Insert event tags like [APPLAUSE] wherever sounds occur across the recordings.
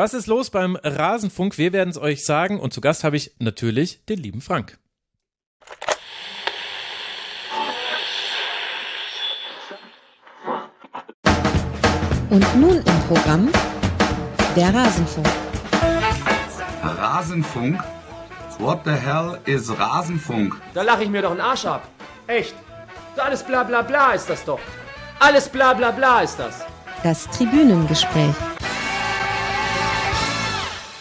Was ist los beim Rasenfunk? Wir werden es euch sagen und zu Gast habe ich natürlich den lieben Frank. Und nun im Programm der Rasenfunk. Rasenfunk? What the hell is Rasenfunk? Da lache ich mir doch einen Arsch ab. Echt. Alles bla bla bla ist das doch. Alles bla bla bla ist das. Das Tribünengespräch.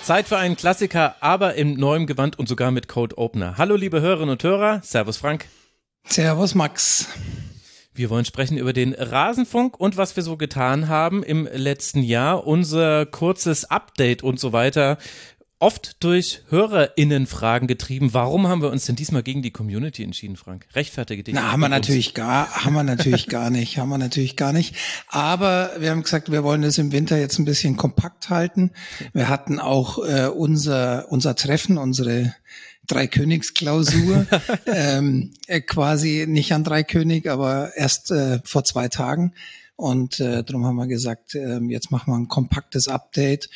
Zeit für einen Klassiker, aber im neuen Gewand und sogar mit Code Opener. Hallo liebe Hörerinnen und Hörer, Servus Frank. Servus Max. Wir wollen sprechen über den Rasenfunk und was wir so getan haben im letzten Jahr, unser kurzes Update und so weiter oft durch HörerInnenfragen getrieben. Warum haben wir uns denn diesmal gegen die Community entschieden, Frank? Rechtfertige dich. Na, haben wir natürlich gar, haben wir natürlich [LAUGHS] gar nicht, haben wir natürlich gar nicht. Aber wir haben gesagt, wir wollen das im Winter jetzt ein bisschen kompakt halten. Wir hatten auch äh, unser, unser Treffen, unsere Dreikönigsklausur, [LAUGHS] ähm, äh, quasi nicht an Dreikönig, aber erst äh, vor zwei Tagen. Und äh, darum haben wir gesagt, äh, jetzt machen wir ein kompaktes Update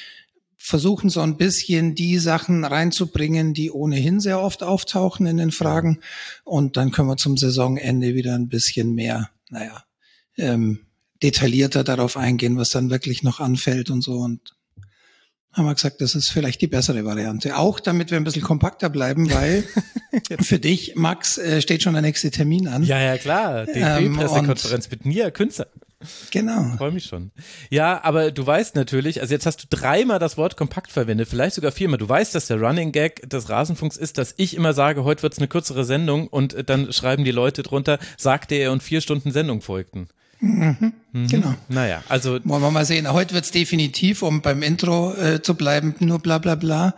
versuchen so ein bisschen die Sachen reinzubringen, die ohnehin sehr oft auftauchen in den Fragen. Und dann können wir zum Saisonende wieder ein bisschen mehr, naja, ähm, detaillierter darauf eingehen, was dann wirklich noch anfällt und so. Und haben wir gesagt, das ist vielleicht die bessere Variante. Auch damit wir ein bisschen kompakter bleiben, weil [LAUGHS] für dich, Max, äh, steht schon der nächste Termin an. Ja, ja, klar. DFB-Pressekonferenz ähm, mit Nia Künzer. Genau. Freue mich schon. Ja, aber du weißt natürlich, also jetzt hast du dreimal das Wort kompakt verwendet, vielleicht sogar viermal. Du weißt, dass der Running Gag des Rasenfunks ist, dass ich immer sage, heute wird es eine kürzere Sendung und äh, dann schreiben die Leute drunter, sagte er und vier Stunden Sendung folgten. Mhm, mhm. Genau. Naja, also. Wollen wir mal sehen. Heute wird es definitiv, um beim Intro äh, zu bleiben, nur bla bla bla.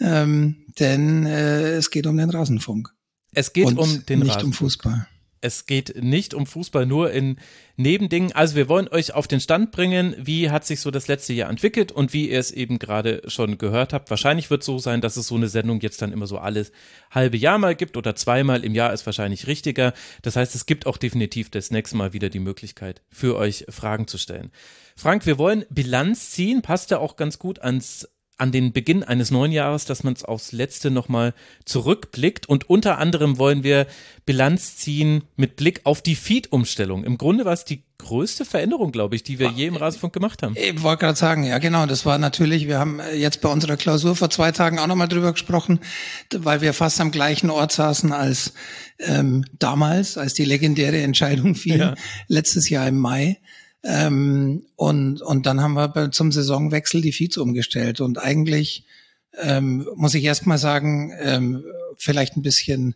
Ähm, denn äh, es geht um den Rasenfunk. Es geht und um den nicht Rasenfunk. um Fußball. Es geht nicht um Fußball, nur in Nebendingen. Also wir wollen euch auf den Stand bringen, wie hat sich so das letzte Jahr entwickelt und wie ihr es eben gerade schon gehört habt. Wahrscheinlich wird es so sein, dass es so eine Sendung jetzt dann immer so alles halbe Jahr mal gibt oder zweimal im Jahr ist wahrscheinlich richtiger. Das heißt, es gibt auch definitiv das nächste Mal wieder die Möglichkeit für euch Fragen zu stellen. Frank, wir wollen Bilanz ziehen, passt ja auch ganz gut ans an den Beginn eines neuen Jahres, dass man es aufs letzte nochmal zurückblickt. Und unter anderem wollen wir Bilanz ziehen mit Blick auf die Feed-Umstellung. Im Grunde war es die größte Veränderung, glaube ich, die wir je im Rasenfunk gemacht haben. Ich wollte gerade sagen, ja genau, das war natürlich, wir haben jetzt bei unserer Klausur vor zwei Tagen auch nochmal drüber gesprochen, weil wir fast am gleichen Ort saßen als ähm, damals, als die legendäre Entscheidung fiel, ja. letztes Jahr im Mai. Ähm, und, und dann haben wir zum Saisonwechsel die Feeds umgestellt. Und eigentlich ähm, muss ich erst mal sagen, ähm, vielleicht ein bisschen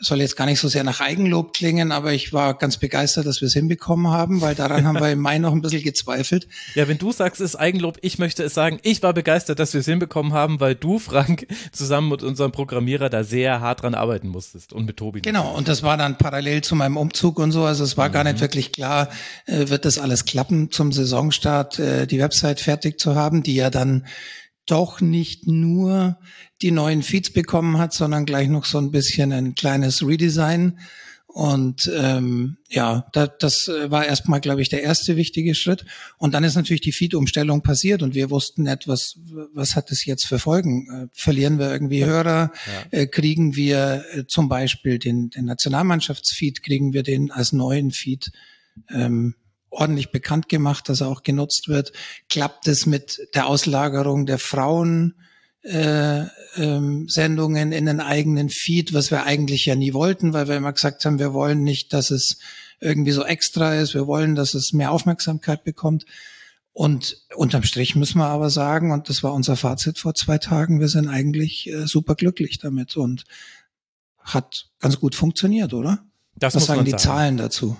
soll jetzt gar nicht so sehr nach Eigenlob klingen, aber ich war ganz begeistert, dass wir es hinbekommen haben, weil daran haben wir im Mai noch ein bisschen gezweifelt. [LAUGHS] Ja, wenn du sagst, es ist Eigenlob, ich möchte es sagen, ich war begeistert, dass wir es hinbekommen haben, weil du, Frank, zusammen mit unserem Programmierer da sehr hart dran arbeiten musstest und mit Tobi. Genau, und das war dann parallel zu meinem Umzug und so, also es war mhm. gar nicht mhm. wirklich klar, äh, wird das alles klappen zum Saisonstart, äh, die Website fertig zu haben, die ja dann doch nicht nur die neuen Feeds bekommen hat, sondern gleich noch so ein bisschen ein kleines Redesign. Und ähm, ja, da, das war erstmal, glaube ich, der erste wichtige Schritt. Und dann ist natürlich die Feed-Umstellung passiert und wir wussten nicht, was, was hat das jetzt für Folgen? Äh, verlieren wir irgendwie Hörer? Ja. Äh, kriegen wir äh, zum Beispiel den, den Nationalmannschaftsfeed, kriegen wir den als neuen Feed? Ähm, ordentlich bekannt gemacht, dass er auch genutzt wird. Klappt es mit der Auslagerung der Frauen? Äh, ähm, Sendungen in den eigenen Feed, was wir eigentlich ja nie wollten, weil wir immer gesagt haben, wir wollen nicht, dass es irgendwie so extra ist, wir wollen, dass es mehr Aufmerksamkeit bekommt. Und unterm Strich müssen wir aber sagen, und das war unser Fazit vor zwei Tagen, wir sind eigentlich äh, super glücklich damit und hat ganz gut funktioniert, oder? Das Was sagen die sagen. Zahlen dazu?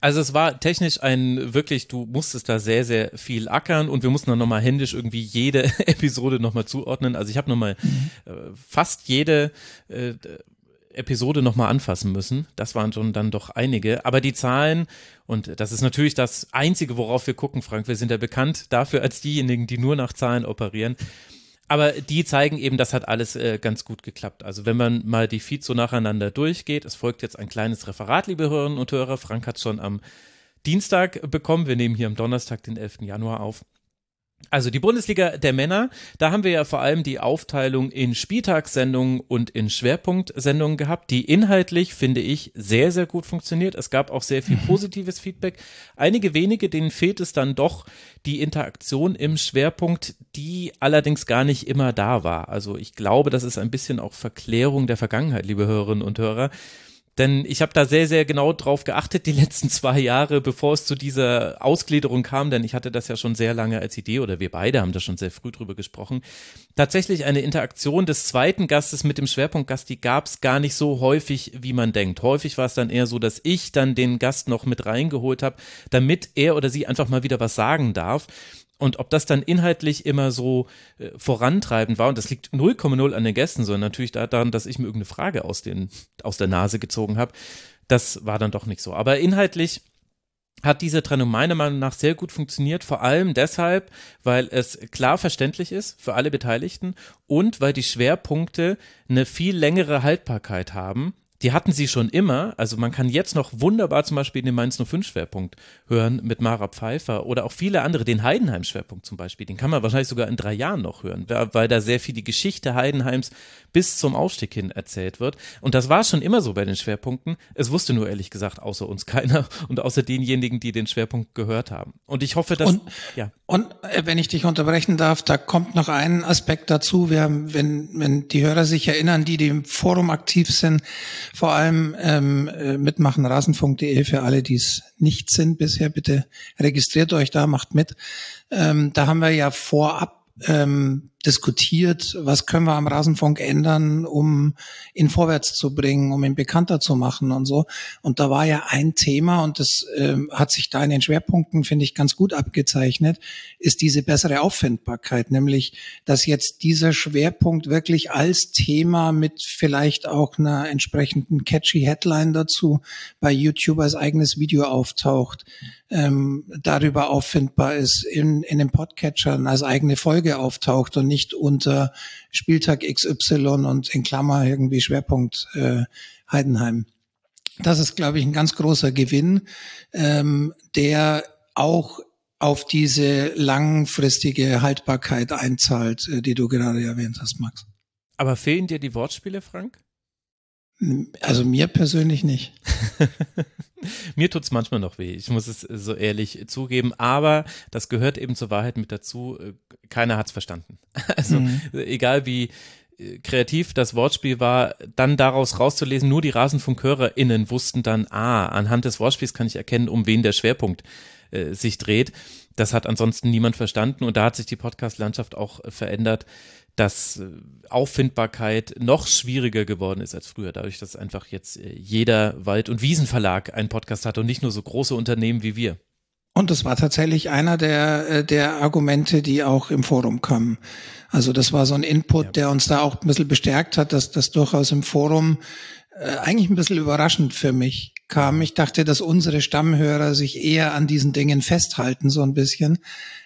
Also es war technisch ein wirklich, du musstest da sehr, sehr viel ackern und wir mussten dann nochmal händisch irgendwie jede [LAUGHS] Episode nochmal zuordnen. Also ich habe nochmal mhm. äh, fast jede äh, Episode nochmal anfassen müssen. Das waren schon dann doch einige. Aber die Zahlen, und das ist natürlich das Einzige, worauf wir gucken, Frank, wir sind ja bekannt dafür als diejenigen, die nur nach Zahlen operieren aber die zeigen eben, das hat alles äh, ganz gut geklappt. Also wenn man mal die Feeds so nacheinander durchgeht, es folgt jetzt ein kleines Referat, liebe Hörerinnen und Hörer. Frank hat schon am Dienstag bekommen. Wir nehmen hier am Donnerstag, den 11. Januar auf. Also die Bundesliga der Männer, da haben wir ja vor allem die Aufteilung in Spieltagssendungen und in Schwerpunktsendungen gehabt, die inhaltlich, finde ich, sehr, sehr gut funktioniert. Es gab auch sehr viel positives Feedback. Einige wenige, denen fehlt es dann doch die Interaktion im Schwerpunkt, die allerdings gar nicht immer da war. Also ich glaube, das ist ein bisschen auch Verklärung der Vergangenheit, liebe Hörerinnen und Hörer. Denn ich habe da sehr, sehr genau drauf geachtet, die letzten zwei Jahre, bevor es zu dieser Ausgliederung kam, denn ich hatte das ja schon sehr lange als Idee oder wir beide haben da schon sehr früh drüber gesprochen. Tatsächlich eine Interaktion des zweiten Gastes mit dem Schwerpunktgast, die gab es gar nicht so häufig, wie man denkt. Häufig war es dann eher so, dass ich dann den Gast noch mit reingeholt habe, damit er oder sie einfach mal wieder was sagen darf. Und ob das dann inhaltlich immer so äh, vorantreibend war, und das liegt 0,0 an den Gästen, sondern natürlich daran, dass ich mir irgendeine Frage aus, den, aus der Nase gezogen habe, das war dann doch nicht so. Aber inhaltlich hat diese Trennung meiner Meinung nach sehr gut funktioniert, vor allem deshalb, weil es klar verständlich ist für alle Beteiligten und weil die Schwerpunkte eine viel längere Haltbarkeit haben die hatten sie schon immer. Also man kann jetzt noch wunderbar zum Beispiel den Mainz 05 Schwerpunkt hören mit Mara Pfeiffer oder auch viele andere, den Heidenheim Schwerpunkt zum Beispiel. Den kann man wahrscheinlich sogar in drei Jahren noch hören, weil da sehr viel die Geschichte Heidenheims bis zum Aufstieg hin erzählt wird. Und das war schon immer so bei den Schwerpunkten. Es wusste nur ehrlich gesagt außer uns [LAUGHS] keiner und außer denjenigen, die den Schwerpunkt gehört haben. Und ich hoffe, dass, und, ja. Und äh, wenn ich dich unterbrechen darf, da kommt noch ein Aspekt dazu. Wir haben, wenn, wenn die Hörer sich erinnern, die, die im Forum aktiv sind, vor allem ähm, äh, mitmachen, rasenfunk.de für alle, die es nicht sind bisher, bitte registriert euch da, macht mit. Ähm, da haben wir ja vorab ähm, diskutiert, was können wir am Rasenfunk ändern, um ihn vorwärts zu bringen, um ihn bekannter zu machen und so. Und da war ja ein Thema, und das ähm, hat sich da in den Schwerpunkten, finde ich, ganz gut abgezeichnet, ist diese bessere Auffindbarkeit, nämlich, dass jetzt dieser Schwerpunkt wirklich als Thema mit vielleicht auch einer entsprechenden catchy Headline dazu bei YouTube als eigenes Video auftaucht, ähm, darüber auffindbar ist, in, in den Podcatchern als eigene Folge auftaucht und nicht unter Spieltag XY und in Klammer irgendwie Schwerpunkt äh, Heidenheim. Das ist, glaube ich, ein ganz großer Gewinn, ähm, der auch auf diese langfristige Haltbarkeit einzahlt, äh, die du gerade erwähnt hast, Max. Aber fehlen dir die Wortspiele, Frank? Also mir persönlich nicht. [LAUGHS] mir tut's manchmal noch weh, ich muss es so ehrlich zugeben, aber das gehört eben zur Wahrheit mit dazu. Keiner hat's verstanden. [LAUGHS] Also mhm. egal wie äh, kreativ das Wortspiel war, dann daraus rauszulesen, nur die RasenfunkhörerInnen wussten dann, ah, anhand des Wortspiels kann ich erkennen, um wen der Schwerpunkt äh, sich dreht. Das hat ansonsten niemand verstanden und da hat sich die Podcast-Landschaft auch äh, verändert dass äh, Auffindbarkeit noch schwieriger geworden ist als früher, dadurch, dass einfach jetzt äh, jeder Wald- und Wiesenverlag einen Podcast hat und nicht nur so große Unternehmen wie wir. Und das war tatsächlich einer der, der Argumente, die auch im Forum kamen. Also das war so ein Input, ja. der uns da auch ein bisschen bestärkt hat, dass das durchaus im Forum äh, eigentlich ein bisschen überraschend für mich kam. Ich dachte, dass unsere Stammhörer sich eher an diesen Dingen festhalten, so ein bisschen.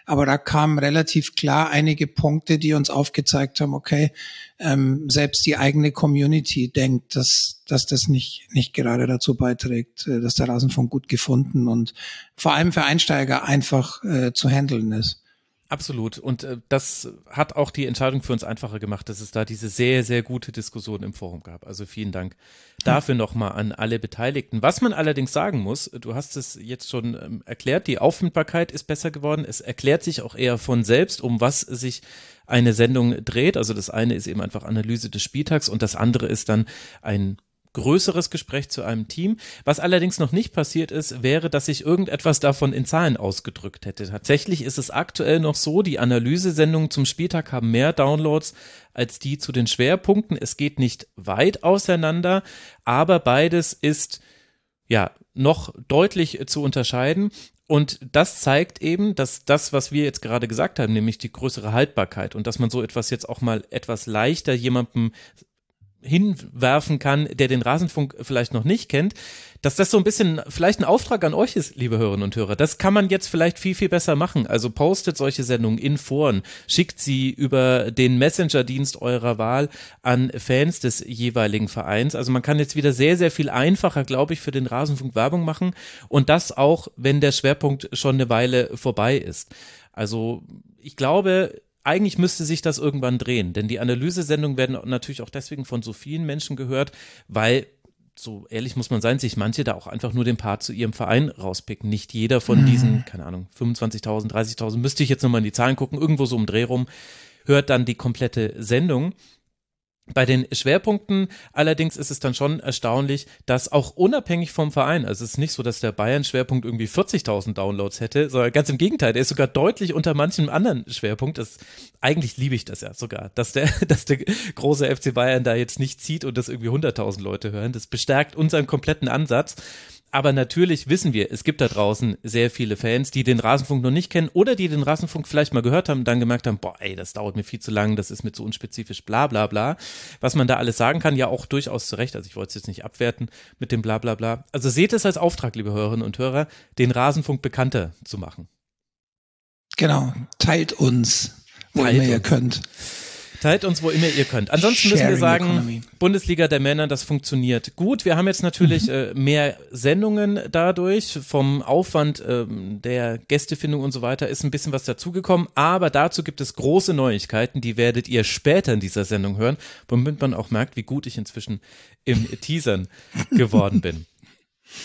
Aber da kamen relativ klar einige Punkte, die uns aufgezeigt haben, okay, ähm, selbst die eigene Community denkt, dass, dass das nicht, nicht gerade dazu beiträgt, äh, dass der Rasenfunk gut gefunden und vor allem für Einsteiger einfach äh, zu handeln ist. Absolut. Und äh, das hat auch die Entscheidung für uns einfacher gemacht, dass es da diese sehr, sehr gute Diskussion im Forum gab. Also vielen Dank dafür nochmal an alle Beteiligten. Was man allerdings sagen muss, du hast es jetzt schon ähm, erklärt, die Auffindbarkeit ist besser geworden. Es erklärt sich auch eher von selbst, um was sich eine Sendung dreht. Also das eine ist eben einfach Analyse des Spieltags und das andere ist dann ein größeres Gespräch zu einem Team. Was allerdings noch nicht passiert ist, wäre, dass sich irgendetwas davon in Zahlen ausgedrückt hätte. Tatsächlich ist es aktuell noch so, die Analysesendungen zum Spieltag haben mehr Downloads als die zu den Schwerpunkten. Es geht nicht weit auseinander, aber beides ist ja noch deutlich zu unterscheiden. Und das zeigt eben, dass das, was wir jetzt gerade gesagt haben, nämlich die größere Haltbarkeit und dass man so etwas jetzt auch mal etwas leichter jemandem hinwerfen kann, der den Rasenfunk vielleicht noch nicht kennt, dass das so ein bisschen vielleicht ein Auftrag an euch ist, liebe Hörerinnen und Hörer. Das kann man jetzt vielleicht viel, viel besser machen. Also postet solche Sendungen in Foren, schickt sie über den Messenger-Dienst eurer Wahl an Fans des jeweiligen Vereins. Also man kann jetzt wieder sehr, sehr viel einfacher, glaube ich, für den Rasenfunk Werbung machen und das auch, wenn der Schwerpunkt schon eine Weile vorbei ist. Also ich glaube, eigentlich müsste sich das irgendwann drehen, denn die Analysesendungen werden natürlich auch deswegen von so vielen Menschen gehört, weil so ehrlich muss man sein, sich manche da auch einfach nur den Part zu ihrem Verein rauspicken. Nicht jeder von mhm. diesen, keine Ahnung, 25.000, 30.000, müsste ich jetzt nochmal in die Zahlen gucken, irgendwo so im Dreh rum, hört dann die komplette Sendung. Bei den Schwerpunkten allerdings ist es dann schon erstaunlich, dass auch unabhängig vom Verein, also es ist nicht so, dass der Bayern-Schwerpunkt irgendwie 40.000 Downloads hätte, sondern ganz im Gegenteil, der ist sogar deutlich unter manchem anderen Schwerpunkt. Das, eigentlich liebe ich das ja sogar, dass der, [LAUGHS] dass der große FC Bayern da jetzt nicht zieht und das irgendwie 100.000 Leute hören. Das bestärkt unseren kompletten Ansatz. Aber natürlich wissen wir, es gibt da draußen sehr viele Fans, die den Rasenfunk noch nicht kennen oder die den Rasenfunk vielleicht mal gehört haben und dann gemerkt haben, boah, ey, das dauert mir viel zu lang, das ist mir zu unspezifisch, bla bla bla. Was man da alles sagen kann, ja auch durchaus zu Recht. Also ich wollte es jetzt nicht abwerten mit dem bla bla bla. Also seht es als Auftrag, liebe Hörerinnen und Hörer, den Rasenfunk bekannter zu machen. Genau, teilt uns, wo Teilt ihr könnt. Teilt uns, wo immer ihr könnt. Ansonsten müssen wir sagen, economy. Bundesliga der Männer, das funktioniert gut. Wir haben jetzt natürlich mhm. äh, mehr Sendungen dadurch. Vom Aufwand äh, der Gästefindung und so weiter ist ein bisschen was dazugekommen. Aber dazu gibt es große Neuigkeiten, die werdet ihr später in dieser Sendung hören, womit man auch merkt, wie gut ich inzwischen im Teasern geworden bin. [LAUGHS]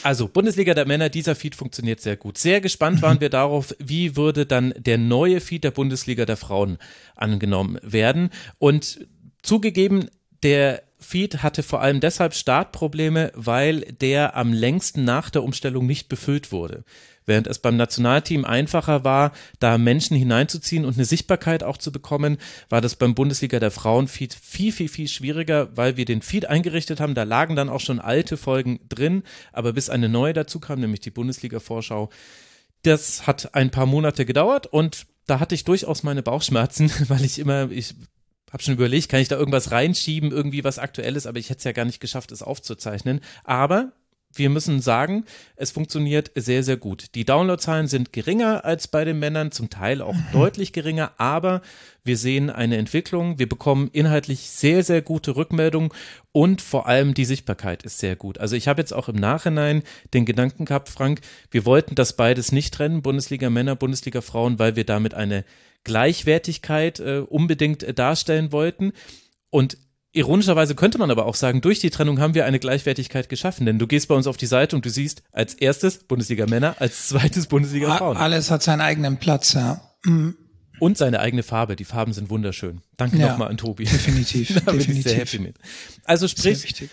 Also Bundesliga der Männer, dieser Feed funktioniert sehr gut. Sehr gespannt waren [LAUGHS] wir darauf, wie würde dann der neue Feed der Bundesliga der Frauen angenommen werden. Und zugegeben, der Feed hatte vor allem deshalb Startprobleme, weil der am längsten nach der Umstellung nicht befüllt wurde. Während es beim Nationalteam einfacher war, da Menschen hineinzuziehen und eine Sichtbarkeit auch zu bekommen, war das beim Bundesliga der Frauen-Feed viel, viel, viel schwieriger, weil wir den Feed eingerichtet haben. Da lagen dann auch schon alte Folgen drin, aber bis eine neue dazu kam, nämlich die Bundesliga-Vorschau, das hat ein paar Monate gedauert und da hatte ich durchaus meine Bauchschmerzen, [LAUGHS] weil ich immer, ich habe schon überlegt, kann ich da irgendwas reinschieben, irgendwie was aktuelles, aber ich hätte es ja gar nicht geschafft, es aufzuzeichnen. Aber wir müssen sagen, es funktioniert sehr, sehr gut. Die Downloadzahlen sind geringer als bei den Männern, zum Teil auch [LAUGHS] deutlich geringer, aber wir sehen eine Entwicklung. Wir bekommen inhaltlich sehr, sehr gute Rückmeldungen und vor allem die Sichtbarkeit ist sehr gut. Also ich habe jetzt auch im Nachhinein den Gedanken gehabt, Frank, wir wollten das beides nicht trennen, Bundesliga Männer, Bundesliga Frauen, weil wir damit eine Gleichwertigkeit äh, unbedingt äh, darstellen wollten. Und Ironischerweise könnte man aber auch sagen, durch die Trennung haben wir eine Gleichwertigkeit geschaffen, denn du gehst bei uns auf die Seite und du siehst als erstes Bundesliga Männer, als zweites Bundesliga Frauen. Alles hat seinen eigenen Platz, ja. Mhm. Und seine eigene Farbe. Die Farben sind wunderschön. Danke ja, nochmal an Tobi. Definitiv. [LAUGHS] da bin definitiv. ich sehr happy mit. Also sprich,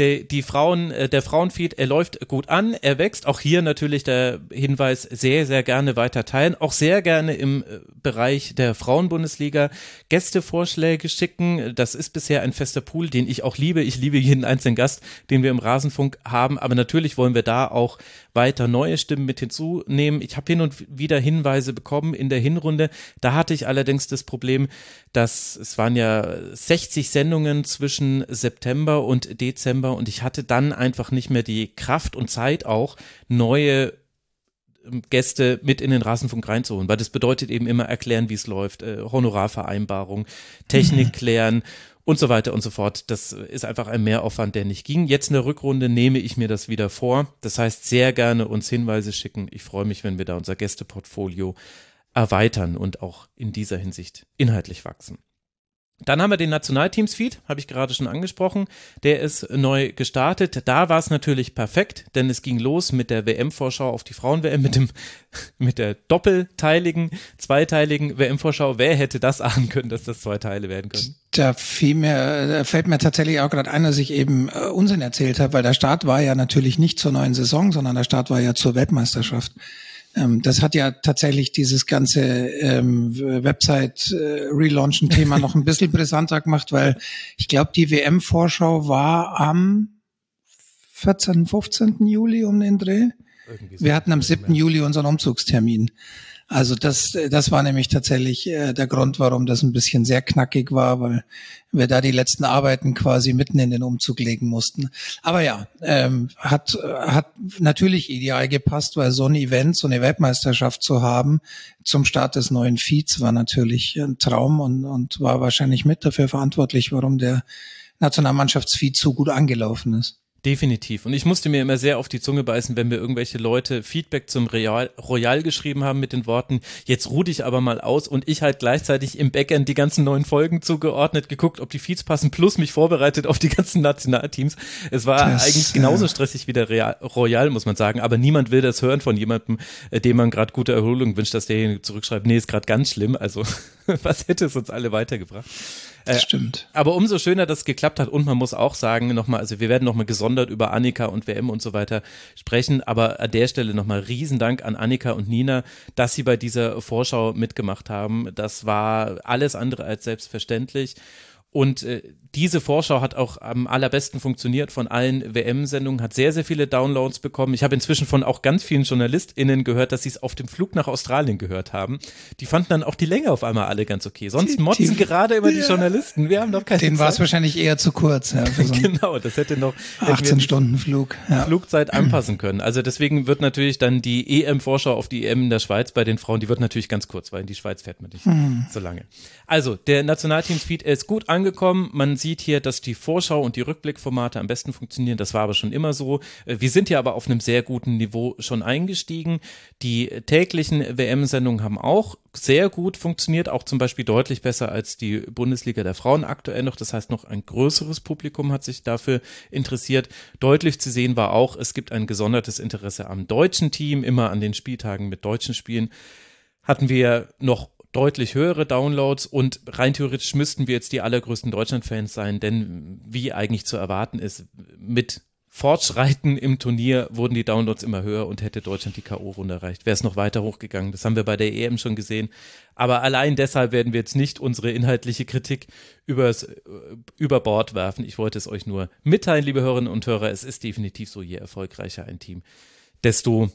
der, die Frauen, äh, der Frauenfeed, er läuft gut an, er wächst. Auch hier natürlich der Hinweis, sehr, sehr gerne weiter teilen. Auch sehr gerne im äh, Bereich der Frauenbundesliga Gästevorschläge schicken. Das ist bisher ein fester Pool, den ich auch liebe. Ich liebe jeden einzelnen Gast, den wir im Rasenfunk haben. Aber natürlich wollen wir da auch weiter neue Stimmen mit hinzunehmen. Ich habe hin und wieder Hinweise bekommen in der Hinrunde. Da hatte ich allerdings das Problem, dass es waren ja 60 Sendungen zwischen September und Dezember und ich hatte dann einfach nicht mehr die Kraft und Zeit auch, neue ähm, Gäste mit in den Rasenfunk reinzuholen, weil das bedeutet eben immer erklären, wie es läuft, äh, Honorarvereinbarung, Technik mhm. klären und so weiter und so fort. Das ist einfach ein Mehraufwand, der nicht ging. Jetzt in der Rückrunde nehme ich mir das wieder vor. Das heißt, sehr gerne uns Hinweise schicken. Ich freue mich, wenn wir da unser Gästeportfolio erweitern und auch in dieser Hinsicht inhaltlich wachsen. Dann haben wir den Nationalteams-Feed, habe ich gerade schon angesprochen. Der ist neu gestartet. Da war es natürlich perfekt, denn es ging los mit der WM-Vorschau auf die Frauen-WM, mit, dem, [LAUGHS] mit der doppelteiligen, zweiteiligen WM-Vorschau. Wer hätte das ahnen können, dass das zwei Teile werden können? Da, fiel mir, da fällt mir tatsächlich auch gerade ein, dass ich eben äh, Unsinn erzählt habe, weil der Start war ja natürlich nicht zur neuen Saison, sondern der Start war ja zur Weltmeisterschaft. Ähm, das hat ja tatsächlich dieses ganze ähm, Website-Relaunchen-Thema äh, noch ein bisschen brisanter gemacht, weil ich glaube, die WM-Vorschau war am 14., 15. Juli um den Dreh. Wir hatten am 7. Juli unseren Umzugstermin. Also das, das war nämlich tatsächlich äh, der Grund, warum das ein bisschen sehr knackig war, weil wir da die letzten Arbeiten quasi mitten in den Umzug legen mussten. Aber ja, ähm, hat, hat natürlich ideal gepasst, weil so ein Event, so eine Weltmeisterschaft zu haben zum Start des neuen Feeds war natürlich ein Traum und, und war wahrscheinlich mit dafür verantwortlich, warum der Nationalmannschaftsfeed so gut angelaufen ist. Definitiv. Und ich musste mir immer sehr auf die Zunge beißen, wenn mir irgendwelche Leute Feedback zum Royal, Royal geschrieben haben mit den Worten, jetzt ruh dich aber mal aus und ich halt gleichzeitig im Backend die ganzen neuen Folgen zugeordnet, geguckt, ob die Feeds passen, plus mich vorbereitet auf die ganzen Nationalteams. Es war das, eigentlich genauso stressig wie der Real, Royal, muss man sagen, aber niemand will das hören von jemandem, äh, dem man gerade gute Erholung wünscht, dass derjenige zurückschreibt, nee, ist gerade ganz schlimm. Also [LAUGHS] was hätte es uns alle weitergebracht? Das äh, stimmt. Aber umso schöner, dass es geklappt hat. Und man muss auch sagen, nochmal, also wir werden nochmal gesondert über Annika und WM und so weiter sprechen. Aber an der Stelle nochmal Riesendank an Annika und Nina, dass sie bei dieser Vorschau mitgemacht haben. Das war alles andere als selbstverständlich. Und äh, diese Vorschau hat auch am allerbesten funktioniert von allen WM-Sendungen, hat sehr, sehr viele Downloads bekommen. Ich habe inzwischen von auch ganz vielen JournalistInnen gehört, dass sie es auf dem Flug nach Australien gehört haben. Die fanden dann auch die Länge auf einmal alle ganz okay. Sonst die, motzen die, gerade immer ja. die Journalisten. Wir haben doch keine Den war es wahrscheinlich eher zu kurz. Ja, so [LAUGHS] genau, das hätte noch 18 Stunden Flug. Ja. Flugzeit anpassen können. Also deswegen wird natürlich dann die EM-Vorschau auf die EM in der Schweiz bei den Frauen, die wird natürlich ganz kurz, weil in die Schweiz fährt man nicht mhm. so lange. Also, der Nationalteams-Feed ist gut angekommen. Man sieht hier, dass die Vorschau und die Rückblickformate am besten funktionieren. Das war aber schon immer so. Äh, wir sind ja aber auf einem sehr guten Niveau schon eingestiegen. Die täglichen WM-Sendungen haben auch sehr gut funktioniert, auch zum Beispiel deutlich besser als die Bundesliga der Frauen aktuell noch. Das heißt, noch ein größeres Publikum hat sich dafür interessiert. Deutlich zu sehen war auch, es gibt ein gesondertes Interesse am deutschen Team, immer an den Spieltagen mit deutschen Spielen hatten wir noch deutlich höhere Downloads und rein theoretisch müssten wir jetzt die allergrößten Deutschland-Fans sein, denn wie eigentlich zu erwarten ist, mit Fortschreiten im Turnier wurden die Downloads immer höher und hätte Deutschland die K.O.-Runde erreicht, wäre es noch weiter hochgegangen. Das haben wir bei der EM schon gesehen. Aber allein deshalb werden wir jetzt nicht unsere inhaltliche Kritik übers, äh, über Bord werfen. Ich wollte es euch nur mitteilen, liebe Hörerinnen und Hörer. Es ist definitiv so, je erfolgreicher ein Team, desto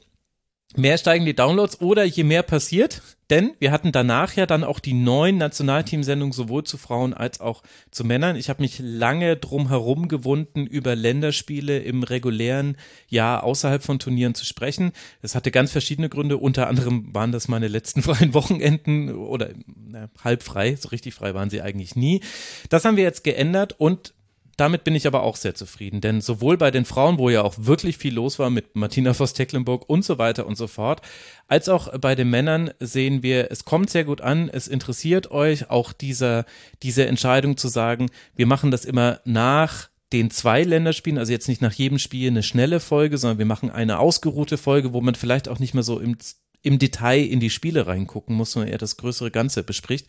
mehr steigen die Downloads oder je mehr passiert, denn wir hatten danach ja dann auch die neuen Nationalteamsendungen sowohl zu Frauen als auch zu Männern. Ich habe mich lange drum herum gewunden, über Länderspiele im regulären Jahr außerhalb von Turnieren zu sprechen. Das hatte ganz verschiedene Gründe. Unter anderem waren das meine letzten [LAUGHS] freien Wochenenden oder na, halb frei. So richtig frei waren sie eigentlich nie. Das haben wir jetzt geändert und damit bin ich aber auch sehr zufrieden, denn sowohl bei den Frauen, wo ja auch wirklich viel los war mit Martina Voss-Tecklenburg und so weiter und so fort, als auch bei den Männern sehen wir, es kommt sehr gut an, es interessiert euch auch dieser, diese Entscheidung zu sagen, wir machen das immer nach den zwei Länderspielen, also jetzt nicht nach jedem Spiel eine schnelle Folge, sondern wir machen eine ausgeruhte Folge, wo man vielleicht auch nicht mehr so im, im Detail in die Spiele reingucken muss, sondern eher das größere Ganze bespricht.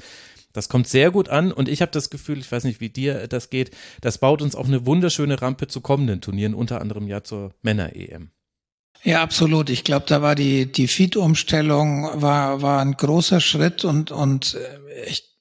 Das kommt sehr gut an und ich habe das Gefühl, ich weiß nicht, wie dir das geht, das baut uns auch eine wunderschöne Rampe zu kommenden Turnieren, unter anderem ja zur Männer-EM. Ja, absolut. Ich glaube, da war die, die Feed-Umstellung war, war ein großer Schritt und, und äh, ich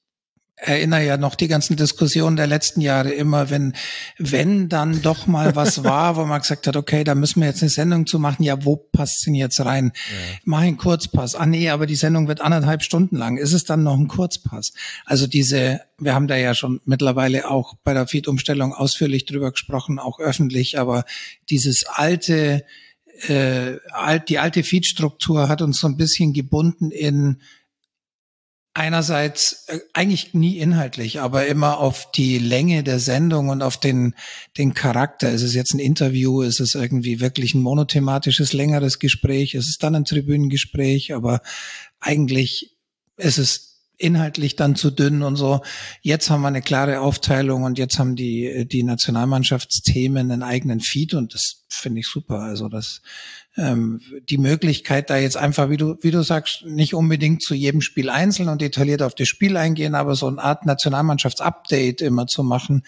erinnere ja noch die ganzen Diskussionen der letzten Jahre immer, wenn, wenn dann doch mal was [LAUGHS] war, wo man gesagt hat, okay, da müssen wir jetzt eine Sendung zu machen, ja, wo passt denn jetzt rein? Ja. Mach einen Kurzpass. Ah nee, aber die Sendung wird anderthalb Stunden lang. Ist es dann noch ein Kurzpass? Also diese, wir haben da ja schon mittlerweile auch bei der Feed-Umstellung ausführlich drüber gesprochen, auch öffentlich, aber dieses alte, äh, die alte Feed-Struktur hat uns so ein bisschen gebunden in einerseits äh, eigentlich nie inhaltlich, aber immer auf die Länge der Sendung und auf den, den Charakter. Ist es jetzt ein Interview? Ist es irgendwie wirklich ein monothematisches, längeres Gespräch? Ist es dann ein Tribünengespräch? Aber eigentlich ist es inhaltlich dann zu dünn und so. Jetzt haben wir eine klare Aufteilung und jetzt haben die, die Nationalmannschaftsthemen einen eigenen Feed und das finde ich super. Also das, ähm, die Möglichkeit da jetzt einfach, wie du, wie du sagst, nicht unbedingt zu jedem Spiel einzeln und detailliert auf das Spiel eingehen, aber so eine Art Nationalmannschaftsupdate immer zu machen,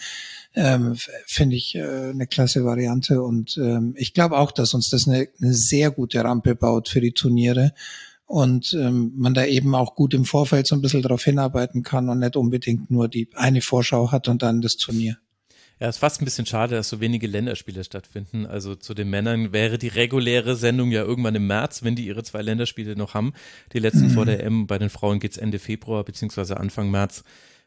ähm, finde ich äh, eine klasse Variante und ähm, ich glaube auch, dass uns das eine, eine sehr gute Rampe baut für die Turniere und ähm, man da eben auch gut im Vorfeld so ein bisschen darauf hinarbeiten kann und nicht unbedingt nur die eine Vorschau hat und dann das Turnier. Ja, es ist fast ein bisschen schade, dass so wenige Länderspiele stattfinden. Also zu den Männern wäre die reguläre Sendung ja irgendwann im März, wenn die ihre zwei Länderspiele noch haben. Die letzten mhm. vor der M. Bei den Frauen geht's Ende Februar beziehungsweise Anfang März.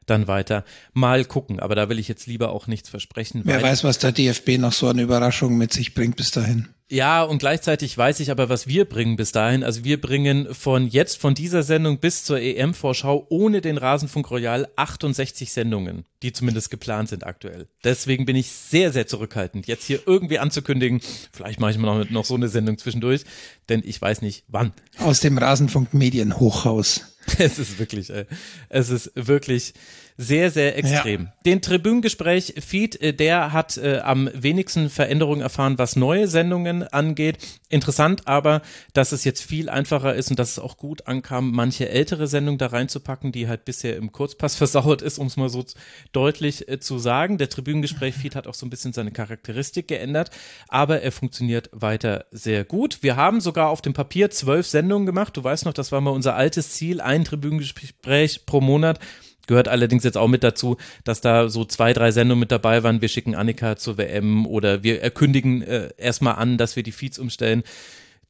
dann weiter. Mal gucken, aber da will ich jetzt lieber auch nichts versprechen. Wer weiß, was der DFB noch so eine Überraschung mit sich bringt bis dahin. Ja, und gleichzeitig weiß ich aber, was wir bringen bis dahin. Also wir bringen von jetzt, von dieser Sendung bis zur EM-Vorschau ohne den Rasenfunk Royal 68 Sendungen, die zumindest geplant sind aktuell. Deswegen bin ich sehr, sehr zurückhaltend, jetzt hier irgendwie anzukündigen, vielleicht mache ich mal noch, noch so eine Sendung zwischendurch, denn ich weiß nicht wann. Aus dem Rasenfunk Medienhochhaus. [LAUGHS] Es ist wirklich, äh, es ist wirklich sehr, sehr extrem. Ja. Den Tribünengespräch-Feed, äh, der hat äh, am wenigsten Veränderungen erfahren, was neue Sendungen angeht. Interessant aber, dass es jetzt viel einfacher ist und dass es auch gut ankam, manche ältere Sendungen da reinzupacken, die halt bisher im Kurzpass [LAUGHS] versauert ist, um es mal so deutlich äh, zu sagen. Der Tribünengespräch-Feed hat auch so ein bisschen seine Charakteristik geändert, aber er funktioniert weiter sehr gut. Wir haben sogar auf dem Papier zwölf Sendungen gemacht. Du weißt noch, das war mal unser altes Ziel, ein Tribünengespräch pro Monat. Gehört allerdings jetzt auch mit dazu, dass da so zwei, drei Sendungen mit dabei waren. Wir schicken Annika zur WM oder wir erkündigen äh, erstmal an, dass wir die Feeds umstellen,